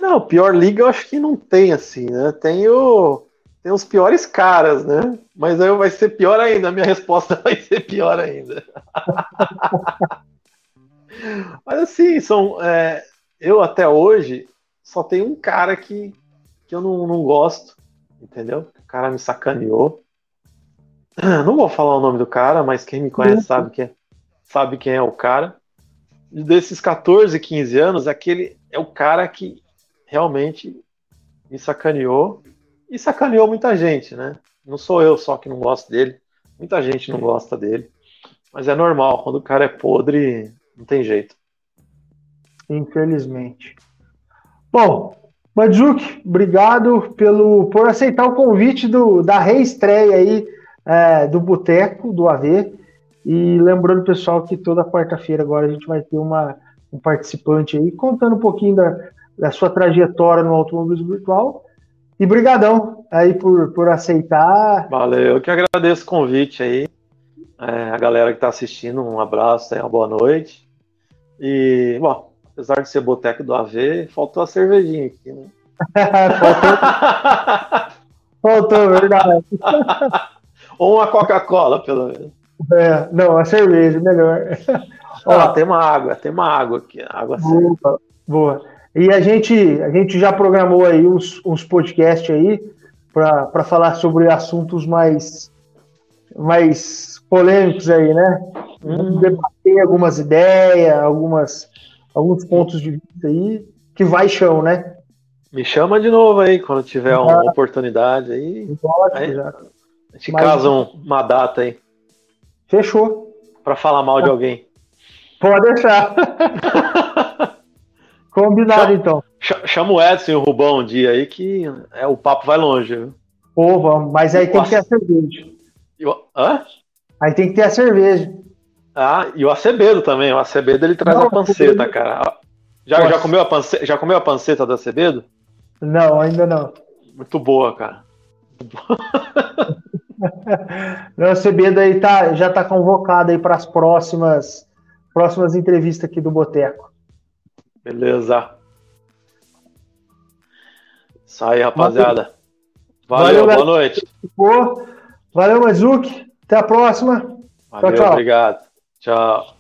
Não, pior liga eu acho que não tem assim, né? Tem o tem os piores caras, né? Mas aí vai ser pior ainda, a minha resposta vai ser pior ainda. Mas assim, são é, eu até hoje só tenho um cara que, que eu não, não gosto, entendeu? O cara me sacaneou. Não vou falar o nome do cara, mas quem me conhece sabe quem, é, sabe quem é o cara. E desses 14, 15 anos, aquele é o cara que realmente me sacaneou e sacaneou muita gente, né? Não sou eu só que não gosto dele, muita gente não gosta dele. Mas é normal, quando o cara é podre, não tem jeito. Infelizmente. Bom, Mandzuki, obrigado pelo, por aceitar o convite do, da reestreia aí é, do Boteco, do AV. E lembrando, pessoal, que toda quarta-feira agora a gente vai ter uma, um participante aí contando um pouquinho da, da sua trajetória no automobilismo virtual. E brigadão aí por, por aceitar. Valeu, eu que agradeço o convite aí. É, a galera que está assistindo, um abraço, uma boa noite. E, bom, apesar de ser boteco do AV, faltou a cervejinha aqui, né? faltou, faltou, verdade. Ou uma Coca-Cola, pelo menos. É, não, a cerveja, melhor. Ó, tem uma água, tem uma água aqui, água boa, boa. E a gente, a gente já programou aí uns, uns podcasts aí para falar sobre assuntos mais, mais polêmicos aí, né? Hum. Debater algumas ideias, algumas, alguns pontos de vista aí, que vai chão, né? Me chama de novo aí, quando tiver uma oportunidade aí. Pode, aí já. A gente Mas... casa um, uma data aí. Fechou. Para falar mal de alguém. Pode deixar. Combinado, chama, então. Chama o Edson e o Rubão um dia aí que é, o papo vai longe. Viu? Pô, vamos. Mas aí tem que ter a cerveja. Hã? Aí tem que ter a cerveja. Ah, e o Acebedo também. O Acebedo ele traz Não, a panceta, cara. Já, já, comeu a panceta, já comeu a panceta do Acebedo? Não, ainda não. Muito boa, cara. não, o aí tá, já tá convocado aí para as próximas, próximas entrevistas aqui do Boteco. Beleza. Isso aí, rapaziada. Valeu, Valeu boa noite. Valeu, Mazuki. Até a próxima. Valeu, tchau, tchau. Obrigado. Tchau.